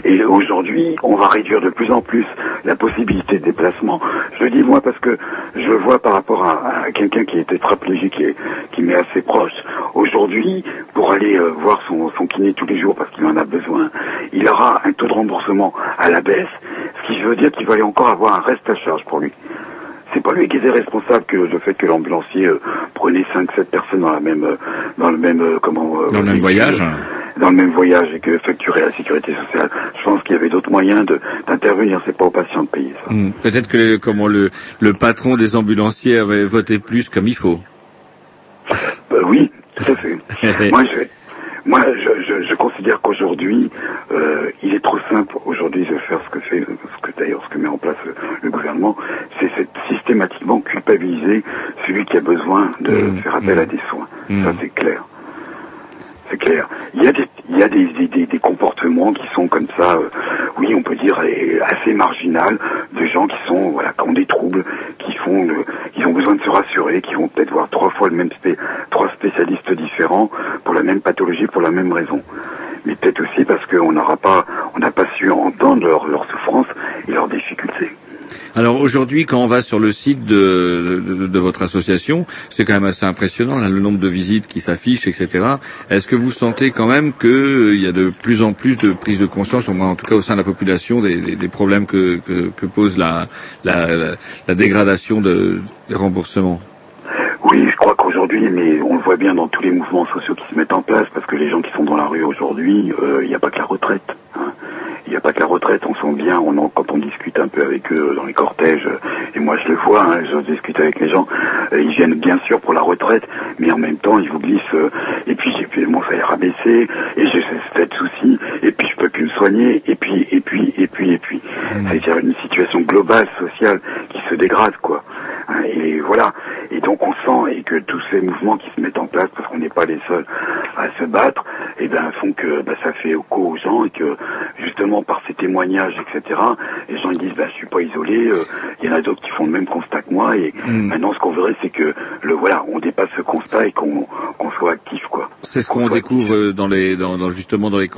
Et aujourd'hui, on va réduire de plus en plus la possibilité de déplacement. Je le dis moi parce que je vois par rapport à, à quelqu'un qui est tétraplégique et qui m'est assez proche. Aujourd'hui, pour aller euh, voir son, son kiné tous les jours parce qu'il en a besoin, il aura un taux de remboursement à la baisse, ce qui veut dire qu'il va y encore avoir un reste à charge pour lui. C'est pas lui qui est responsable que le fait que l'ambulancier euh, prenait 5-7 personnes dans la même euh, dans le même euh, comment euh, Dans le même voyage. dans le même voyage et que facturait la sécurité sociale. Je pense qu'il y avait d'autres moyens de- d'intervenir. C'est pas aux patients de payer ça. Hmm. Peut-être que le- comment le, le patron des ambulanciers avait voté plus comme il faut. Euh, oui, tout à fait. moi, je, moi, je, je, je considère qu'aujourd'hui, euh, il est trop simple aujourd'hui de faire ce que fait, ce que d'ailleurs ce que met en place le, le gouvernement, c'est c'est systématiquement culpabiliser celui qui a besoin de faire appel à des soins. Ça, c'est clair. C'est clair. Il y a des, des, comportements qui sont comme ça, euh, oui, on peut dire euh, assez marginal, de gens qui sont, voilà, qui ont des troubles, qui font, le- ont besoin de se rassurer, qui vont peut-être voir trois fois le même spé- trois spécialistes différents pour la même pathologie, pour la même raison. Mais peut-être aussi parce qu'on n'aura pas, on n'a pas su entendre leur, leur souffrance et leurs difficultés. Alors aujourd'hui, quand on va sur le site de, votre association, c'est quand même assez impressionnant là, le nombre de visites qui s'affichent, etc. Est-ce que vous sentez quand même qu'il y a de plus en plus de prise de conscience, au moins en tout cas au sein de la population, des, des- problèmes que, pose la, la, dégradation de, des remboursements? Oui, je crois qu'aujourd'hui, mais on le voit bien dans tous les mouvements sociaux qui se mettent en place, parce que les gens qui sont dans la rue aujourd'hui, euh, il n'y a pas que la retraite. hein. Il n'y a pas que la retraite, on sent bien, on en- quand on discute un peu avec eux dans les cortèges, et moi je le vois, hein, je discute avec les gens, euh, ils viennent bien sûr pour la retraite, mais en même temps ils vous glissent, euh, et puis j'ai puis mon salaire a baissé, et j'ai cette souci, et puis je peux plus me soigner, et puis, et puis, et puis, et puis. C'est-à-dire une situation globale, sociale, qui se dégrade, quoi. Hein, Et voilà. Et donc on sent et que tous ces mouvements qui se mettent en place, parce qu'on n'est pas les seuls à se battre, et ben font que bah, ça fait écho aux gens et que justement par ces témoignages, etc. Les gens ils disent bah je suis pas isolé, euh, il y en a d'autres qui font le même constat que moi et maintenant ce qu'on voudrait c'est que le voilà on dépasse ce constat et qu'on qu'on soit actif quoi. C'est ce qu'on découvre euh, dans les, dans, dans- justement dans les,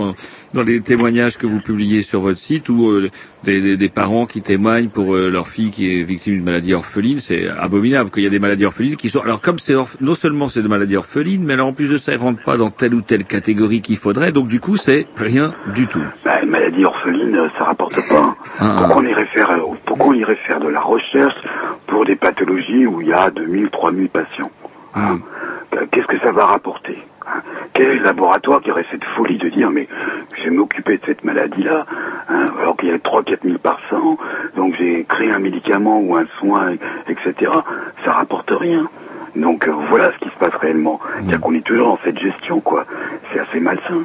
dans les témoignages que vous publiez sur votre site, où euh, des, des, des parents qui témoignent pour euh, leur fille qui est victime d'une maladie orpheline. C'est abominable qu'il y a des maladies orphelines qui sont. Alors comme c'est orph- non seulement c'est des maladies orphelines, mais alors en plus de ça, elles rentrent pas dans telle ou telle catégorie qu'il faudrait. Donc du coup, c'est rien du tout. Bah, une maladie orpheline, euh, ça rapporte pas. Ah, Pourquoi on irait faire, euh, pourquoi on irait faire de la recherche pour des pathologies où il y a 2000, 3000 patients hein Euh, Qu'est-ce que ça va rapporter hein? Quel est le laboratoire qui aurait cette folie de dire mais je vais m'occuper de cette maladie-là hein, alors qu'il y a 3 4 000 par cent, donc j'ai créé un médicament ou un soin, etc. Ça rapporte rien. Donc euh, voilà ce qui se passe réellement. C'est-à-dire qu'on est toujours dans cette gestion, quoi. C'est assez malsain.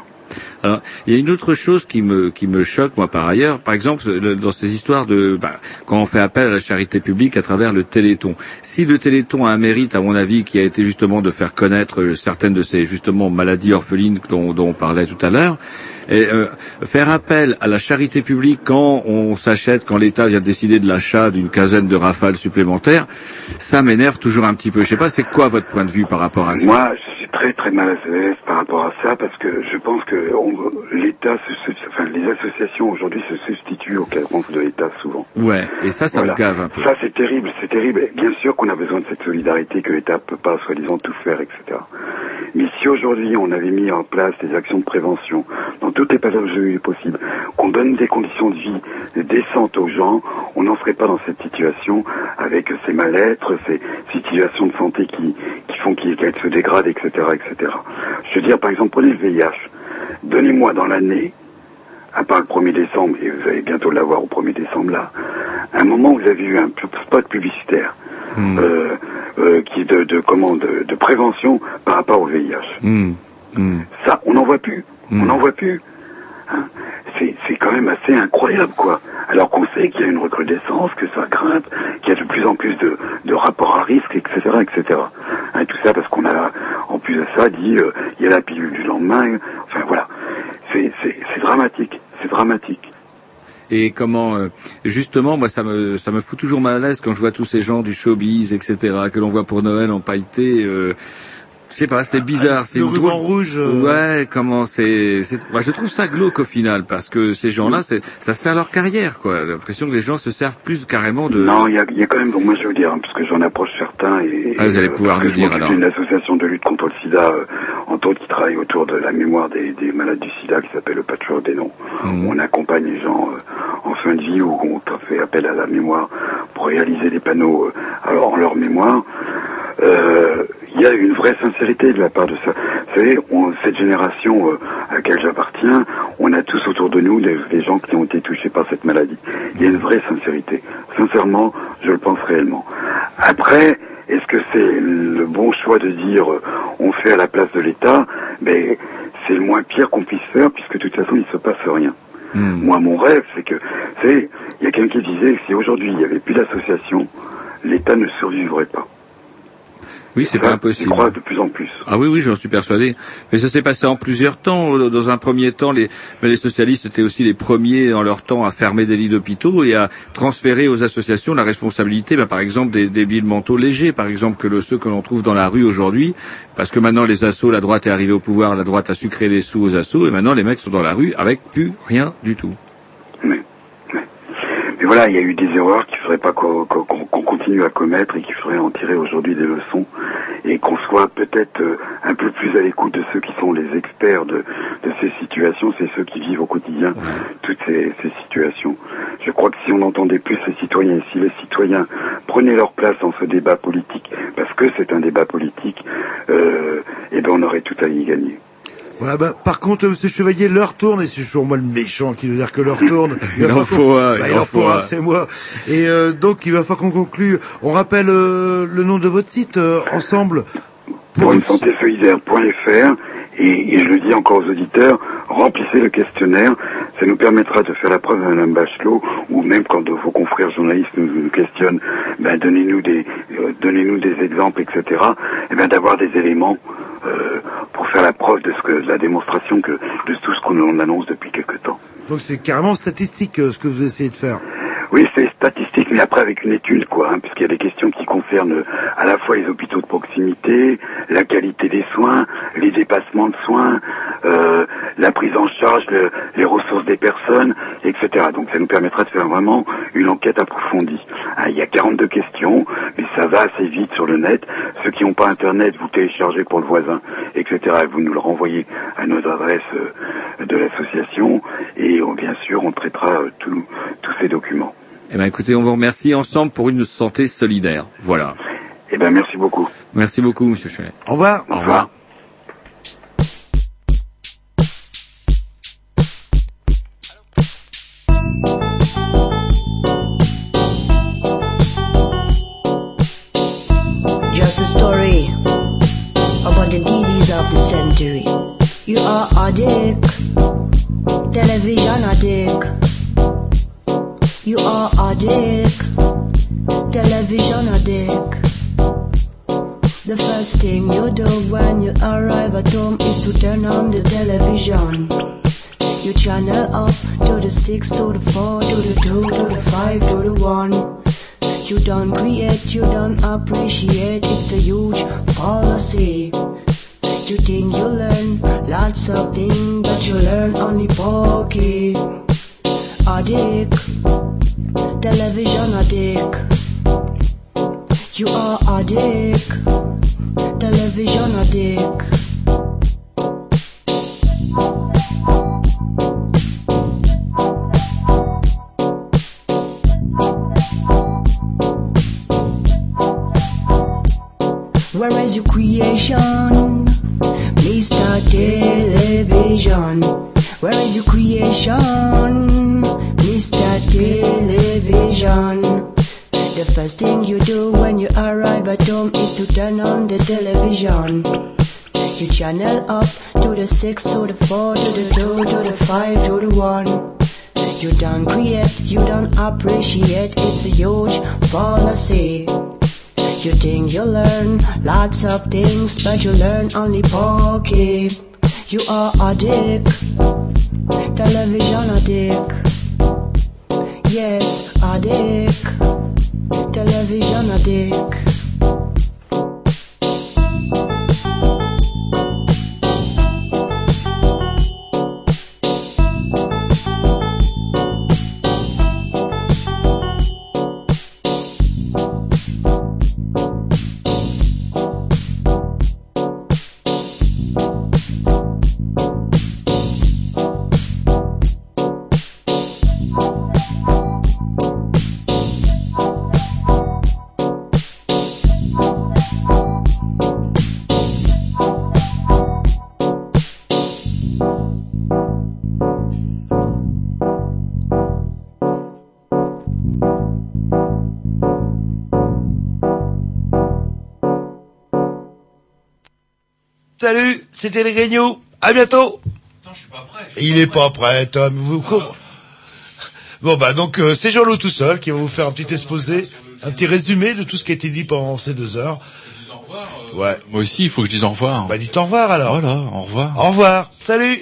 Alors, il y a une autre chose qui me qui me choque moi par ailleurs. Par exemple, le- dans ces histoires de bah, quand on fait appel à la charité publique à travers le Téléthon. Si le Téléthon a un mérite, à mon avis, qui a été justement de faire connaître euh, certaines de ces justement maladies orphelines dont, dont on parlait tout à l'heure. Et euh, faire appel à la charité publique quand on s'achète, quand l'État vient de décider de l'achat d'une quinzaine de rafales supplémentaires, ça m'énerve toujours un petit peu. Je sais pas, c'est quoi votre point de vue par rapport à ça? Moi, je suis très très mal à l'aise rapport à ça parce que je pense que l'État, enfin les associations aujourd'hui se substituent aux carences de l'État souvent. Ouais, et ça, ça Voilà. me gave un peu. Ça c'est terrible, c'est terrible. Bien sûr qu'on a besoin de cette solidarité que l'État peut pas soi-disant tout faire, etc. Mais si aujourd'hui on avait mis en place des actions de prévention dans toutes les pathologies possibles, qu'on donne des conditions de vie décentes aux gens, on n'en serait pas dans cette situation avec ces mal-être, ces situations de santé qui, qui font qu'elles se dégradent, etc., etc. Je dire, par exemple, prenez le VIH. Donnez-moi dans l'année, à part le 1er décembre, et vous allez bientôt l'avoir au 1er décembre là, un moment où vous avez eu un spot publicitaire euh, euh, qui de, de comment de, de prévention par rapport au VIH. Hmm. Hmm. Ça, on n'en voit plus. On n'en voit plus. C'est quand même assez incroyable, quoi. Alors qu'on sait qu'il y a une recrudescence, que ça grimpe, qu'il y a de plus en plus de, de rapports à risque, etc., etc. Hein, tout ça parce qu'on a, en plus de ça, dit euh, il y a la pilule du lendemain. Enfin voilà, c'est dramatique, c'est dramatique. Et comment, euh, justement, moi, ça me, ça me fout toujours mal à l'aise quand je vois tous ces gens du showbiz, etc., que l'on voit pour Noël en pailleté. Euh, sais pas, c'est bizarre. C'est le une ruban drôle- rouge, euh. Ouais, comment c'est, c'est, moi, je trouve ça glauque au final parce que ces gens-là, c'est, ça sert leur carrière, quoi. J'ai l'impression que les gens se servent plus carrément de. Non, il y a, il y a quand même, bon, moi je veux dire, hein, parce que j'en approche et... Ah, vous allez euh, pouvoir nous dire, alors. d'une association de lutte contre le sida, euh, entre autres, qui travaille autour de la mémoire des, des malades du sida, qui s'appelle le Patchwork des noms. Mmh. On accompagne les gens euh, en fin de vie, où on fait appel à la mémoire pour réaliser des panneaux euh, alors, en leur mémoire. Euh, il y a une vraie sincérité de la part de ça. Vous savez, on- cette génération euh, à laquelle j'appartiens, on a tous autour de nous des gens qui ont été touchés par cette maladie. Il y a une vraie sincérité. Sincèrement, je le pense réellement. Après, est-ce que c'est le bon choix de dire euh, on fait à la place de l'État? Ben, c'est le moins pire qu'on puisse faire puisque de toute façon il ne se passe rien. Moi, mon rêve, c'est que, savez, il y a quelqu'un qui disait que si aujourd'hui il n'y avait plus d'association, l'État ne survivrait pas. Oui, c'est pas impossible. Je crois de plus en plus. Ah oui, oui, j'en suis persuadé. Mais ça s'est passé en plusieurs temps. Dans un premier temps, les, mais les socialistes étaient aussi les premiers en leur temps à fermer des lits d'hôpitaux et à transférer aux associations la responsabilité, ben, par exemple, des, des manteaux légers, par exemple, que le, ceux que l'on trouve dans la rue aujourd'hui. Parce que maintenant, les assos, la droite est arrivée au pouvoir, la droite a sucré les sous aux assos, et maintenant, les mecs sont dans la rue avec plus rien du tout. Mais voilà, il y a eu des erreurs qu'il ne faudrait pas qu'on continue à commettre et qu'il faudrait en tirer aujourd'hui des leçons et qu'on soit peut-être euh, un peu plus à l'écoute de ceux qui sont les experts de, de ces situations, c'est ceux qui vivent au quotidien toutes ces, ces situations. Je crois que si on entendait plus les citoyens et si les citoyens prenaient leur place dans ce débat politique, parce que c'est un débat politique, euh, eh ben on aurait tout à y gagner. Voilà, bah, par contre, euh, Monsieur Chevalier, l'heure tourne, et c'est toujours moi le méchant qui veut dire que l'heure tourne. Il en faut un, bah, il il en en faut faut un, un. c'est moi. Et euh, donc, il va falloir qu'on conclue. On rappelle euh, le nom de votre site, euh, ensemble. Pour une santé solidaire.fr et, et je le dis encore aux auditeurs, remplissez le questionnaire, ça nous permettra de faire la preuve à Mme Bachelot ou même quand de vos confrères journalistes nous, nous questionnent, ben donnez-nous des euh, donnez-nous des exemples, etc. Et ben d'avoir des éléments euh, pour faire la preuve de ce que de la démonstration que de tout ce qu'on annonce depuis quelque temps. Donc, c'est carrément statistique euh, ce que vous essayez de faire. Oui, c'est statistique, mais après avec une étude, quoi, hein, puisqu'il y a des questions qui concernent euh, à la fois les hôpitaux de proximité, la qualité des soins, les dépassements de soins, euh, la prise en charge, le- les ressources des personnes, etc. Donc ça nous permettra de faire vraiment une enquête approfondie. Hein, il y a 42 questions, mais ça va assez vite sur le net. Ceux qui n'ont pas Internet, vous téléchargez pour le voisin, etc. Et vous nous le renvoyez à nos adresses euh, de l'association, et euh, bien sûr, on traitera tous ces documents. Eh ben, écoutez, on vous remercie ensemble pour une santé solidaire. Voilà. Eh ben, merci beaucoup. Merci beaucoup, Monsieur Chevet. Au revoir. Au revoir. Just a story about the disease of the century. You are addict, television addict. You are addict, television addict. The first thing you do when you arrive at home is to turn on the television. You channel up to the 6, to the 4, to the 2, to the 5, to the 1. You don't create, you don't appreciate, it's a huge policy. You think you learn lots of things, but you learn only pokey. Addict, television addict. You are addict, television addict. Where is your creation? Mr. Television. Where is your creation? Mr. Television. The first thing you do when you arrive at home is to turn on the television. You channel up to the 6, to the 4, to the 2, to the 5, to the 1. You don't create, you don't appreciate, it's a huge policy. You think you learn lots of things, but you learn only pokey. You are a dick, television addict. Yes, addict, television addict. Salut, c'était les Grignoux. À bientôt. Il est pas prêt, Tom. Vous comprenez Bon bah donc euh, c'est Jean-Loup tout seul qui va vous faire un petit exposé, un petit résumé de tout ce qui a été dit pendant ces deux heures. Ouais. Moi aussi, il faut que je dise au revoir. Bah dites au revoir alors. Voilà, au revoir. Au revoir. Salut.